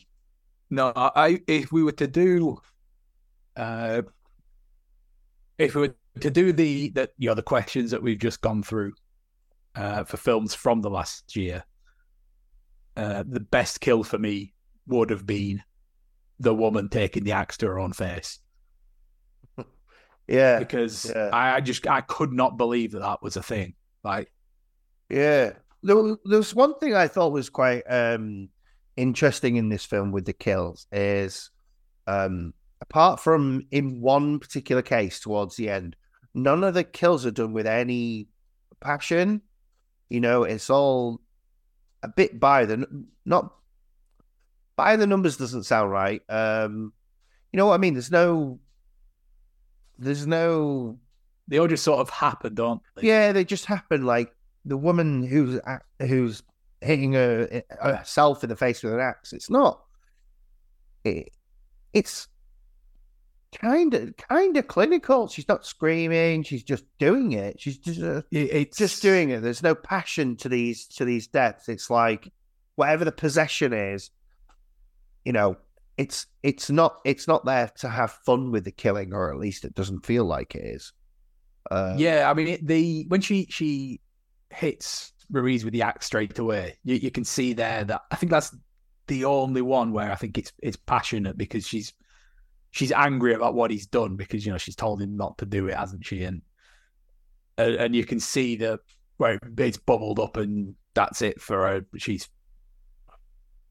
no, I, if we were to do, uh, if we were to do the the you know the questions that we've just gone through, uh, for films from the last year, uh, the best kill for me would have been the woman taking the axe to her own face *laughs* Yeah, because yeah. I, I just I could not believe that that was a thing. Like, yeah. There, there was one thing I thought was quite um, interesting in this film with the kills is, um, apart from in one particular case towards the end, none of the kills are done with any passion. You know, it's all a bit by the not by the numbers doesn't sound right. Um, you know what I mean? There's no, there's no they all just sort of happen, don't they? yeah, they just happen. Like the woman who's who's hitting her, herself in the face with an axe. It's not. It, it's kind of kind of clinical. She's not screaming. She's just doing it. She's just uh, it's just doing it. There's no passion to these to these deaths. It's like whatever the possession is, you know. It's it's not it's not there to have fun with the killing, or at least it doesn't feel like it is. Uh, Yeah, I mean, it, the when she she hits Ruiz with the axe straight away, you, you can see there that I think that's the only one where I think it's it's passionate because she's she's angry about what he's done because you know she's told him not to do it, hasn't she? And and, and you can see the where it's bubbled up and that's it for her. She's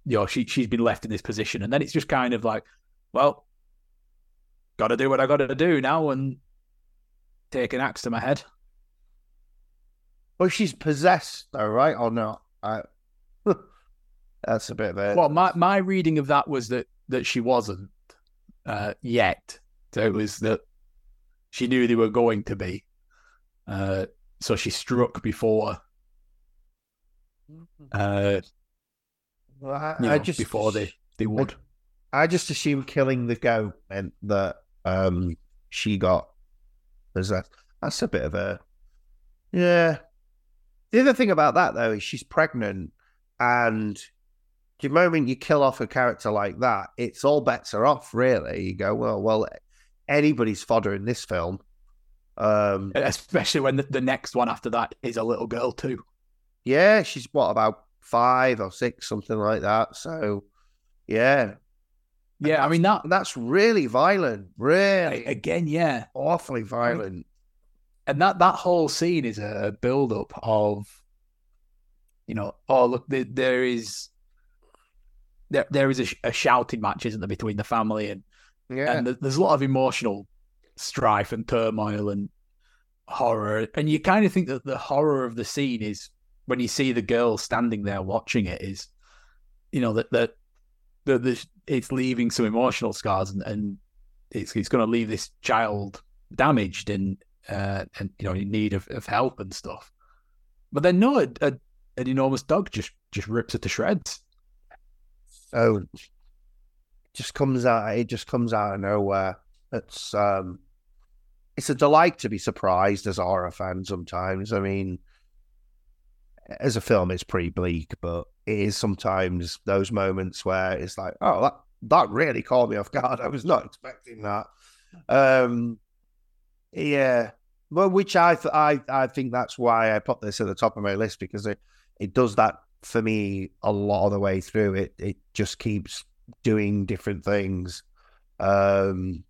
you know she she's been left in this position, and then it's just kind of like, well, got to do what I got to do now, and take an axe to my head. Well, she's possessed, though, right? Or not? I... *laughs* That's a bit of a. Well, my, my reading of that was that that she wasn't uh, yet. So it was that she knew they were going to be. Uh, so she struck before, uh, Well, I, you I just before they, they would. I just assumed killing the goat meant that um she got possessed. That's a bit of a yeah. The other thing about that though is she's pregnant, and the moment you kill off a character like that, it's all bets are off. Really, you go well, well, anybody's fodder in this film. Um, *laughs* Especially when the, the next one after that is a little girl too. yeah, she's what about five or six, something like that. So, yeah, Yeah, I mean that that's really violent, really again. Yeah, awfully violent. And that that whole scene is a build up of you know oh look there, there is there there is a, a shouting match isn't there between the family and Yeah, and there's a lot of emotional strife and turmoil and horror. And you kind of think that the horror of the scene is when you see the girl standing there watching it is you know that that that the, it's leaving some emotional scars and, and it's it's going to leave this child damaged and uh, and you know in need of, of help and stuff. But then no, a, a, an enormous dog just just rips it to shreds. so just comes out. It just comes out of nowhere. It's um, it's a delight to be surprised as a horror fan. Sometimes, I mean, as a film, it's pretty bleak, but it is sometimes those moments where it's like, oh, that that really caught me off guard. I was not expecting that. Um, yeah, well, which I th- I I think that's why I put this at the top of my list because it it does that for me a lot of the way through. It it just keeps doing different things um,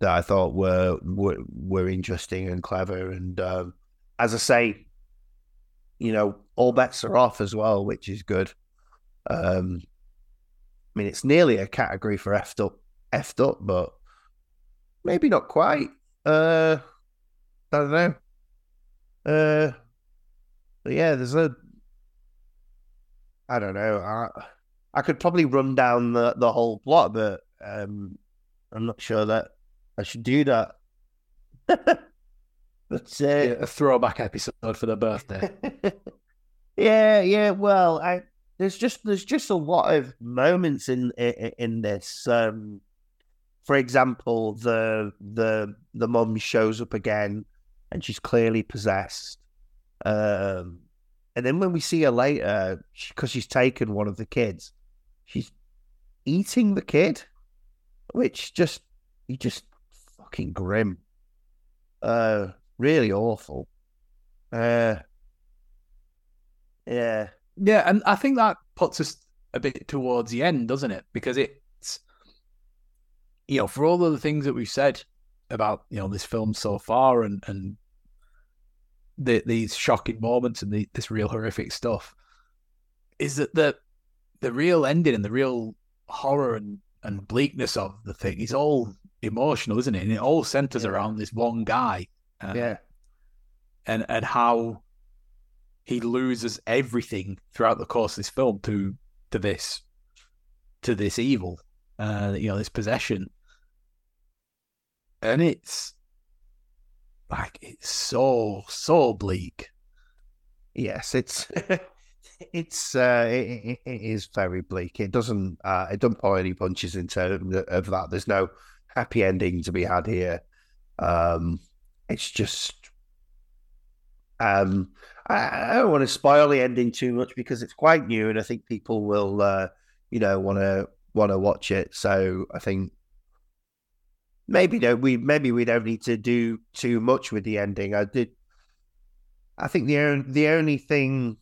that I thought were were were interesting and clever. And um, as I say, you know, all bets are off as well, which is good. Um, I mean, it's nearly a category for effed up, effed up, but maybe not quite. Uh, I don't know. Uh, but yeah, there's a. I don't know. I I could probably run down the the whole plot, but um, I'm not sure that I should do that. *laughs* but uh, A throwback episode for their birthday. *laughs* yeah, yeah. Well, I there's just there's just a lot of moments in in, in this. Um, for example, the the the mum shows up again, and she's clearly possessed. Um, and then when we see her later, because she's taken one of the kids, she's eating the kid, which just you just fucking grim. Uh, really awful. Uh, yeah. yeah, and I think that puts us a bit towards the end, doesn't it? Because it's you know, for all of the things that we've said about you know this film so far and and the, these shocking moments and the, this real horrific stuff, is that the the real ending and the real horror and, and bleakness of the thing is all emotional, isn't it? And it all centers Yeah. around this one guy. uh, Yeah. and and how he loses everything throughout the course of this film to to this to this evil, uh, you know, this possession, and it's like it's so so bleak. Yes, it's *laughs* it's uh, it, it- is very bleak. It doesn't uh, it doesn't pull any punches in terms of that. There's no happy ending to be had here. Um, it's just um, I, I don't want to spoil the ending too much because it's quite new, and I think people will uh, you know want to want to watch it. So I think maybe we maybe we don't need to do too much with the ending. I did. I think the the only thing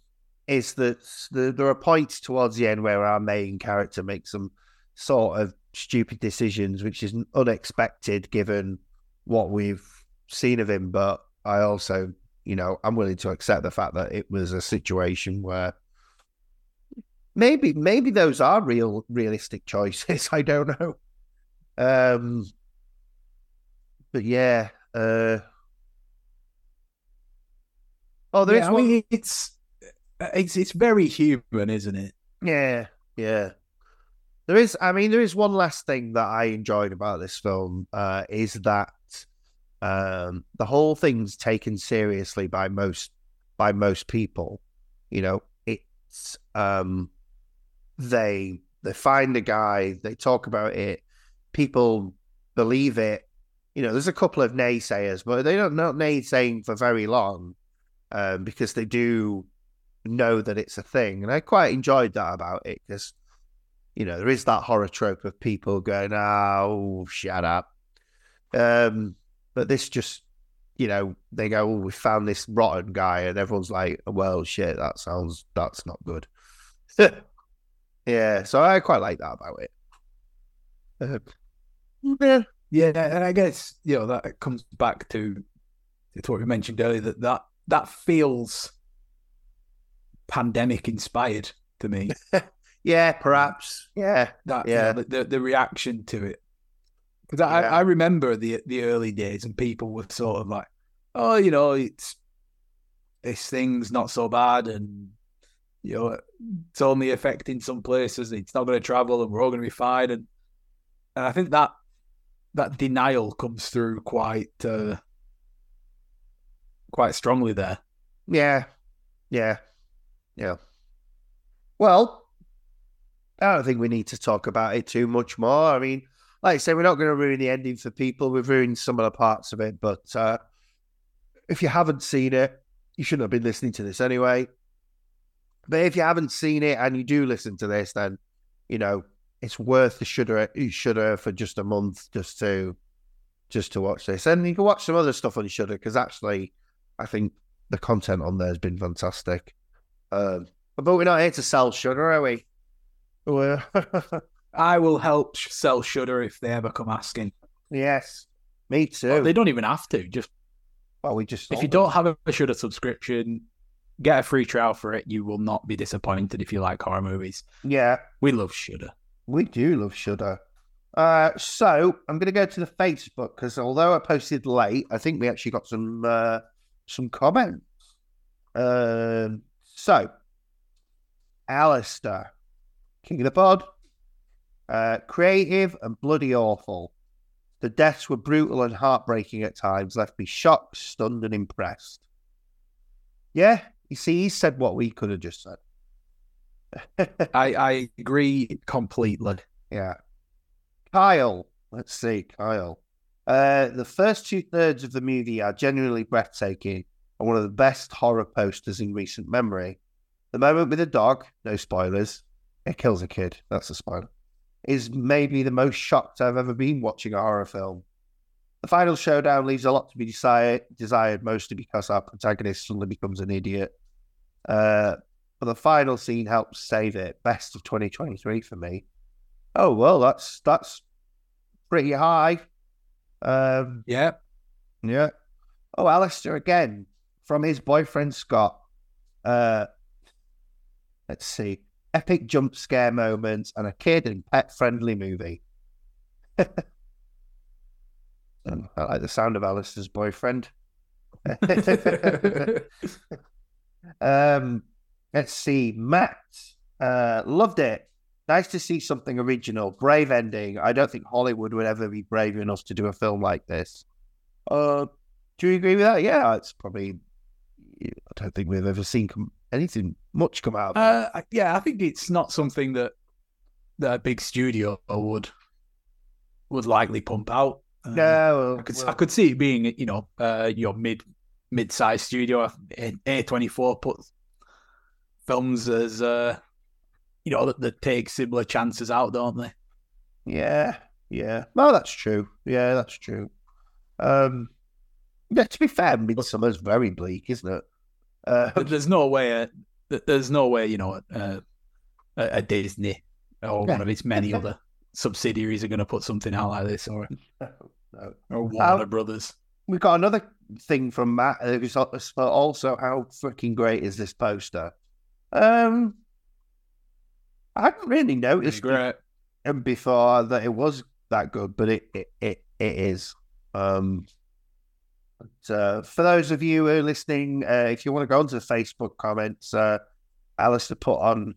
is that the, there are points towards the end where our main character makes some sort of stupid decisions, which is unexpected given what we've seen of him. But I also, you know, I'm willing to accept the fact that it was a situation where maybe maybe those are real realistic *laughs* choices. I don't know. Um, but yeah. Uh, oh, there is Yeah, I one. mean, it's it's it's very human, isn't it? Yeah, yeah. There is, I mean, there is one last thing that I enjoyed about this film uh, is that um, the whole thing's taken seriously by most by most people. You know, it's um, they they find the guy, they talk about it, people believe it. You know, there's a couple of naysayers, but they don't not naysaying for very long um, because they do know that it's a thing. And I quite enjoyed that about it because, you know, there is that horror trope of people going, oh, shut up. Um, but this just, you know, they go, oh, we found this rotten guy. And everyone's like, well, shit, that sounds, that's not good. *laughs* yeah. So I quite like that about it. Uh, yeah. Yeah, and I guess you know that comes back to to what we mentioned earlier that that that feels pandemic inspired to me. *laughs* Yeah, perhaps. Yeah. That Yeah. yeah, the, the the reaction to it because I, Yeah. I remember the the early days and people were sort of like, oh, you know, it's this thing's not so bad and you know it's only affecting some places. It's not going to travel and we're all going to be fine. And and I think that that denial comes through quite uh, quite strongly there. Yeah. Yeah. Yeah. Well, I don't think we need to talk about it too much more. I mean, like I say, we're not going to ruin the ending for people. We've ruined some of the parts of it, but uh, if you haven't seen it, you shouldn't have been listening to this anyway. But if you haven't seen it and you do listen to this, then you know it's worth the shudder shudder for just a month just to just to watch this. And you can watch some other stuff on Shudder because actually, I think the content on there has been fantastic. Um, but we're not here to sell Shudder, are we? We're- *laughs* I will help sell Shudder if they ever come asking. yes, me too. Well, they don't even have to. Just well, we just if you them. don't have a Shudder subscription, get a free trial for it. You will not be disappointed if you like horror movies. yeah, We love Shudder. We do love Shudder. Uh, so I'm going to go to the Facebook because although I posted late, I think we actually got some uh, some comments. Um, so Alistair, King of the Pod, uh, creative and bloody awful. The deaths were brutal and heartbreaking at times, left me shocked, stunned, and impressed. Yeah, you see, he said what we could have just said. I, I agree completely. Yeah. Kyle. Let's see, Kyle. Uh, the first two thirds of the movie are genuinely breathtaking and one of the best horror posters in recent memory. The moment with the dog, no spoilers, it kills a kid. That's a spoiler. Is maybe the most shocked I've ever been watching a horror film. The final showdown leaves a lot to be desired, desired mostly because our protagonist suddenly becomes an idiot. Uh, but the final scene helps save it. Best of 2023 for me. Oh well, that's that's pretty high. Um, Yeah. yeah. Oh, Alistair again from his boyfriend Scott. Uh, let's see. Epic jump scare moments and a kid and pet friendly movie. *laughs* Um, I like the sound of Alistair's boyfriend. *laughs* *laughs* um, let's see. Matt uh, loved it. Nice to see something original. Brave ending. I don't think Hollywood would ever be brave enough to do a film like this. Uh, do you agree with that? Yeah, it's probably. I don't think we've ever seen com- anything much come out. Of it. Uh, yeah, I think it's not something that that a big studio would would likely pump out. Uh, no, I could well, I could see it being you know uh, your mid mid sized studio. A24 put films as uh, you know that, that take similar chances out, don't they? Yeah, yeah. No, that's true. Yeah, that's true. Um, yeah. To be fair, Midsommar's very bleak, isn't it? Uh, there's no way. Uh, there's no way you know uh, a, Disney or Yeah. one of its many other subsidiaries are going to put something out like this, or *laughs* no. or Warner Brothers. We've got another thing from Matt. It was also how freaking great is this poster? Um, I hadn't really noticed great. it before that it was that good, but it it it, it is. Um, but, uh, for those of you who are listening, uh, if you want to go onto the Facebook comments, uh, Alistair put on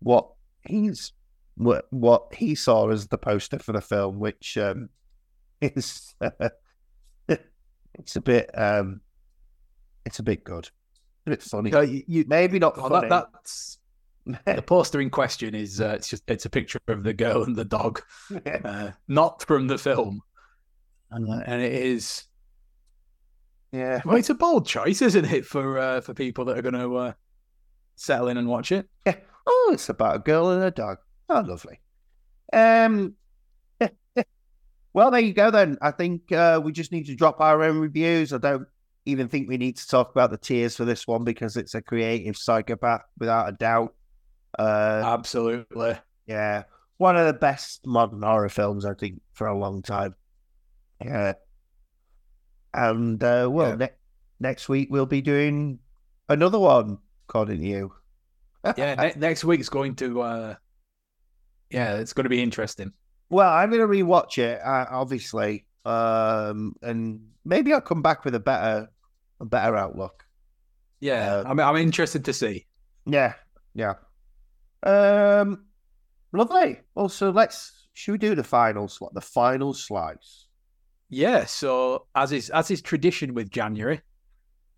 what he's what what he saw as the poster for the film, which um, *laughs* is *laughs* it's a bit um, it's a bit good, bit funny. You, you, Maybe not funny. that, that's *laughs* the poster in question is uh, it's just it's a picture of the girl and the dog, *laughs* uh, not from the film, and, uh, and it is yeah. well, it's a bold choice, isn't it, for uh, for people that are going to uh, settle in and watch it? Yeah. Oh, it's about a girl and a dog. Oh, lovely. Um. *laughs* well, there you go. Then I think uh, we just need to drop our own reviews. I don't even think we need to talk about the tiers for this one because it's a creative psychopath without a doubt. Uh, Absolutely. yeah, one of the best modern horror films I think for a long time. Yeah. And uh, well, Yeah. ne- next week we'll be doing another one, according to you. *laughs* Yeah, ne- next week's going to. Uh, yeah, it's going to be interesting. Well, I'm going to rewatch it, uh, obviously, um, and maybe I'll come back with a better, a better outlook. Yeah, Uh, I'm I'm interested to see. Yeah, yeah. Um, lovely. Also, let's should we do the final slot? The final slice. Yeah, so as is as is tradition with January,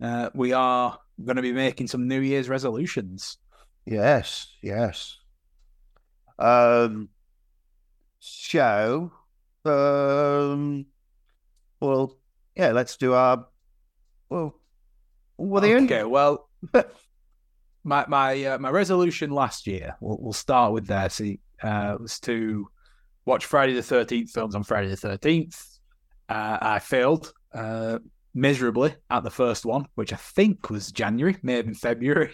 uh, we are going to be making some New Year's resolutions. Yes, yes. Um, so, um, well, yeah. Let's do our. Well, well, the Okay, well, *laughs* my my uh, my resolution last year. We'll, we'll start with there. See, uh, was to watch Friday the Thirteenth films on Friday the Thirteenth. Uh, I failed uh, miserably at the first one, which I think was January, maybe February.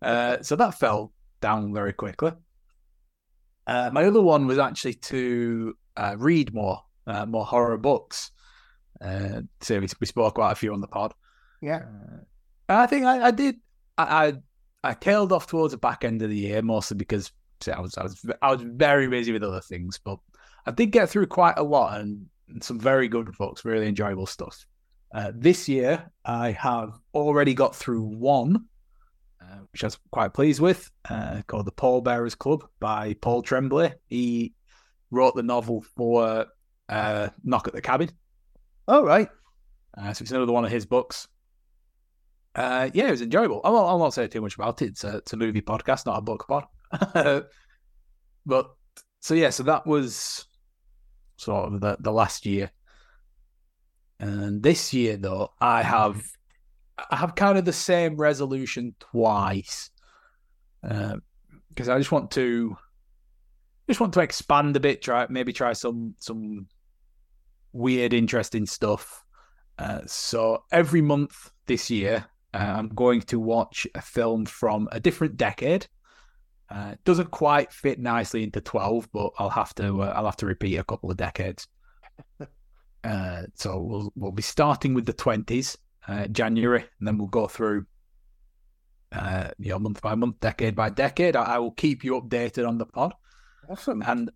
Uh, so that fell down very quickly. Uh, my other one was actually to uh, read more, uh, more horror books. Uh, so we, we spoke about a few on the pod. yeah. I think I, I did. I, I I tailed off towards the back end of the year, mostly because see, I was I was I was very busy with other things. But I did get through quite a lot and, and some very good books, really enjoyable stuff. Uh, this year, I have already got through one, uh, which I was quite pleased with, uh, called The Pall Bearers Club by Paul Tremblay. He wrote the novel for uh, Knock at the Cabin. All right. Uh, so it's another one of his books. Uh, yeah, it was enjoyable. I won't, I'll not say too much about it. It's a, it's a movie podcast, not a book pod. *laughs* but so yeah, so that was sort of the, the last year. And this year, though, I have I have kind of the same resolution twice because I just want to just want to expand a bit. Try maybe try some some weird, interesting stuff. Uh, so every month this year, uh, I'm going to watch a film from a different decade. Uh, doesn't quite fit nicely into twelve, but I'll have to uh, I'll have to repeat a couple of decades. *laughs* uh, so we'll we'll be starting with the twenties, uh, January, and then we'll go through. Uh, you know, month by month, decade by decade. I, I will keep you updated on the pod. Awesome. And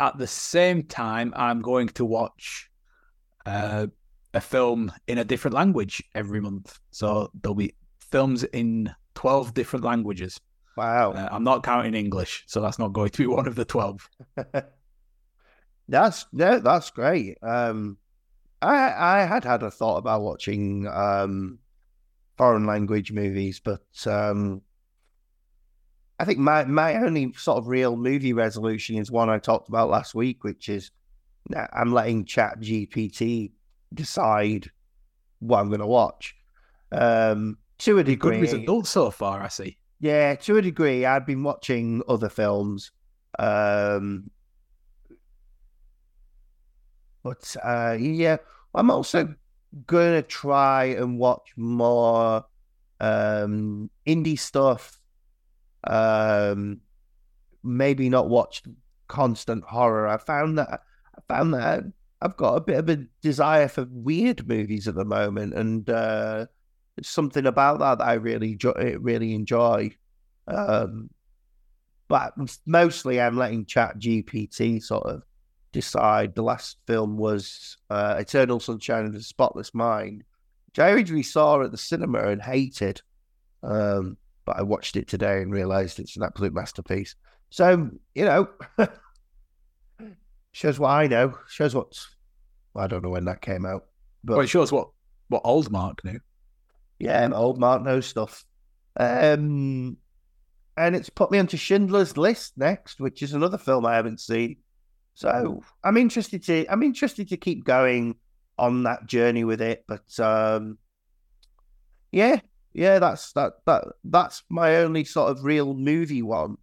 at the same time, I'm going to watch uh, a film in a different language every month. So there'll be films in 12 different languages. Wow. Uh, I'm not counting English, so that's not going to be *laughs* one of the 12. *laughs* that's no, that's great. Um, I I had had a thought about watching um foreign language movies, but um, I think my my only sort of real movie resolution is one I talked about last week, which is I'm letting Chat GPT decide what I'm going to watch. Um, to a degree, Good results so far, I see. yeah, to a degree, I've been watching other films. Um, but uh, yeah, I'm also going to try and watch more um, indie stuff. Um, maybe not watch constant horror. I found that I found that I've got a bit of a desire for weird movies at the moment, and uh, something about that that I really enjoy, really enjoy. Um, but mostly, I'm letting Chat GPT sort of decide. The last film was uh, Eternal Sunshine of the Spotless Mind, which I originally saw at the cinema and hated. Um, but I watched it today and realized it's an absolute masterpiece. So, you know, *laughs* shows what I know, shows what I don't know when that came out. But Well, it shows what, what old Mark knew. yeah, and old Mark knows stuff. Um, and it's put me onto Schindler's List next, which is another film I haven't seen. So I'm interested to I'm interested to keep going on that journey with it. But um, yeah, yeah, that's that that that's my only sort of real movie one.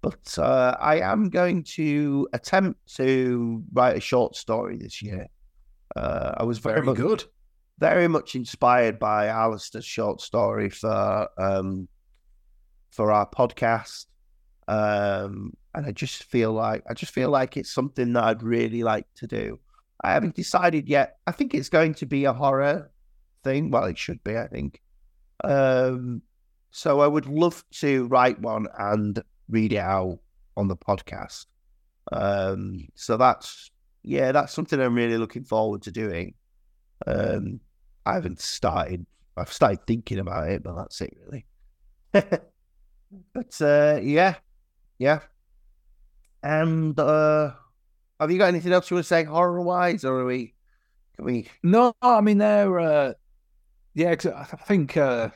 But uh, I am going to attempt to write a short story this year. Uh, I was very, Very much, good. very much inspired by Alistair's short story for um for our podcast. Um and I just feel like I just feel like it's something that I'd really like to do. I haven't decided yet. I think it's going to be a horror thing. Well, it should be, I think. Um so I would love to write one and read it out on the podcast. Um so that's yeah, that's something I'm really looking forward to doing. Um, I haven't started. I've started thinking about it, but that's it really. *laughs* but uh, yeah, yeah. And uh, have you got anything else you want to say horror wise, or are we? Can we? No, I mean they're uh, yeah. 'cause I I think uh,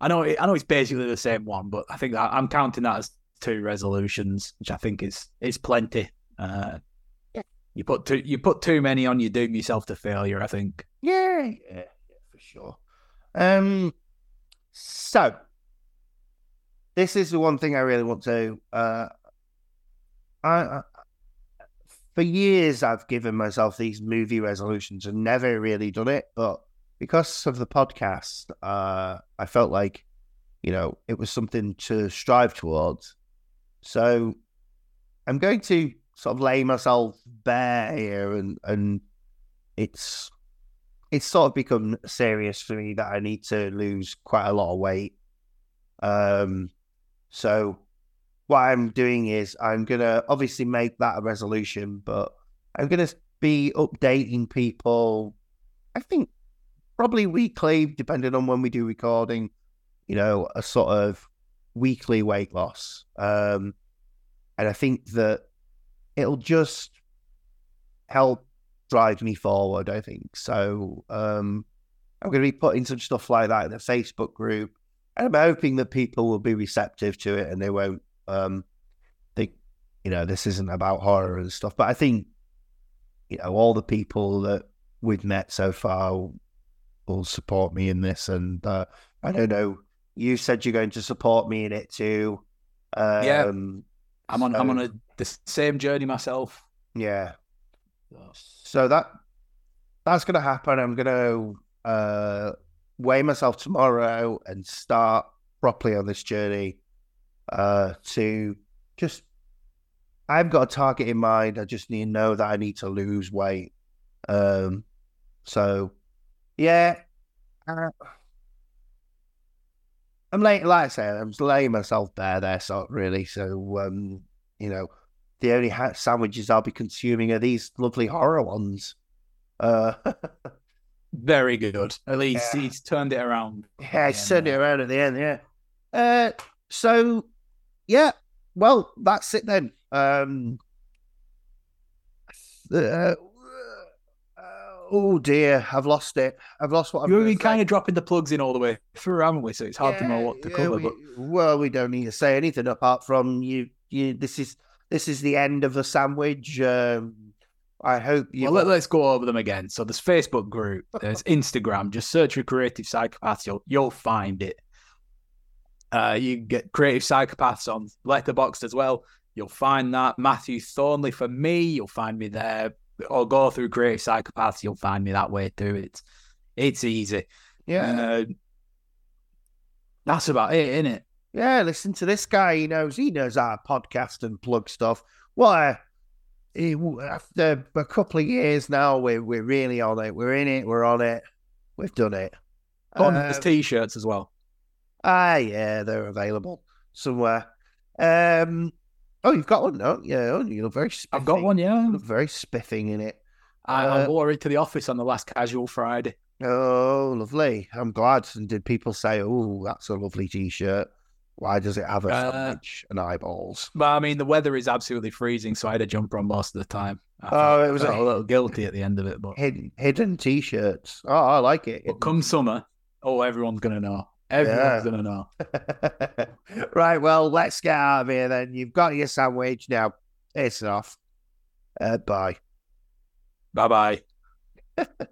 I know it, I know it's basically the same one, but I think I'm counting that as two resolutions, which I think is is plenty. Uh, Yeah. you put too you put too many on, you doom yourself to failure. I think. Yeah, yeah, yeah, for sure. Um, so this is the one thing I really want to. Uh, I, I for years I've given myself these movie resolutions and never really done it, but because of the podcast, uh, I felt like you know it was something to strive towards. So I'm going to sort of lay myself bare here, and and it's it's sort of become serious for me that I need to lose quite a lot of weight. Um, so what I'm doing is I'm gonna obviously make that a resolution, but I'm gonna be updating people. I think probably weekly, depending on when we do recording. You know, a sort of weekly weight loss, um, and I think that it'll just help drive me forward. I think so. Um, I'm going to be putting some stuff like that in the Facebook group, and I'm hoping that people will be receptive to it and they won't um, think, you know, this isn't about horror and stuff. But I think, you know, all the people that we've met so far will support me in this, and uh, I don't know. You said you're going to support me in it too. Um, Yeah. I'm on I'm on a, the same journey myself. Yeah. So that that's gonna happen. I'm gonna uh weigh myself tomorrow and start properly on this journey. uh, to just. I've got a target in mind. I just need to know that I need to lose weight. Um, so yeah, uh, I'm late. Like I said, I'm laying myself bare there. So really, so um, you know, the only ha- sandwiches I'll be consuming are these lovely horror ones. Uh, *laughs* Very good. At least Yeah. he's turned it around. yeah, I turned it around at the end. Yeah. Uh, so yeah, well, that's it then. Um, uh, oh dear, I've lost it. I've lost what I'm. We've been kind of dropping the plugs in all the way through, haven't we? So it's hard to know what to yeah, cover. we- But well, we don't need to say anything apart from you. You. This is this is the end of the sandwich. Um, I hope you. well, let, us go over them again. So there's Facebook group, there's *laughs* Instagram. Just search for Creative Psychopaths. You'll you'll find it. Uh, you get Creative Psychopaths on Letterboxd as well. You'll find that Matthew Thornley for me. You'll find me there. Or go through Creative Psychopaths. You'll find me that way too. It's it's easy. yeah, Uh, that's about it, isn't it? yeah. Listen to this guy. He knows. He knows our podcast and plug stuff. Well, he, after a couple of years now, we're we're really on it. We're in it. We're on it. We've done it. Oh, Uh, t-shirts as well. Ah, yeah, they're available somewhere. Um, oh, you've got one, don't you? Oh, look very spiffy. I've got one, yeah. You look very spiffing in it. I, Uh, I wore it to the office on the last casual Friday. Oh, lovely. I'm glad. And did people say, oh, that's a lovely t-shirt? Why does it have a Uh, sandwich and eyeballs? But I mean, the weather is absolutely freezing, so I had a jumper on most of the time. I Oh, it was a- a little guilty at the end of it, but, Hidden, hidden t-shirts. Oh, I like it. but come summer, oh, everyone's gonna know. Everyone's Yeah. gonna know. *laughs* right, well, let's get out of here then. You've got your sandwich now. It's off. Uh, bye. Bye bye. *laughs*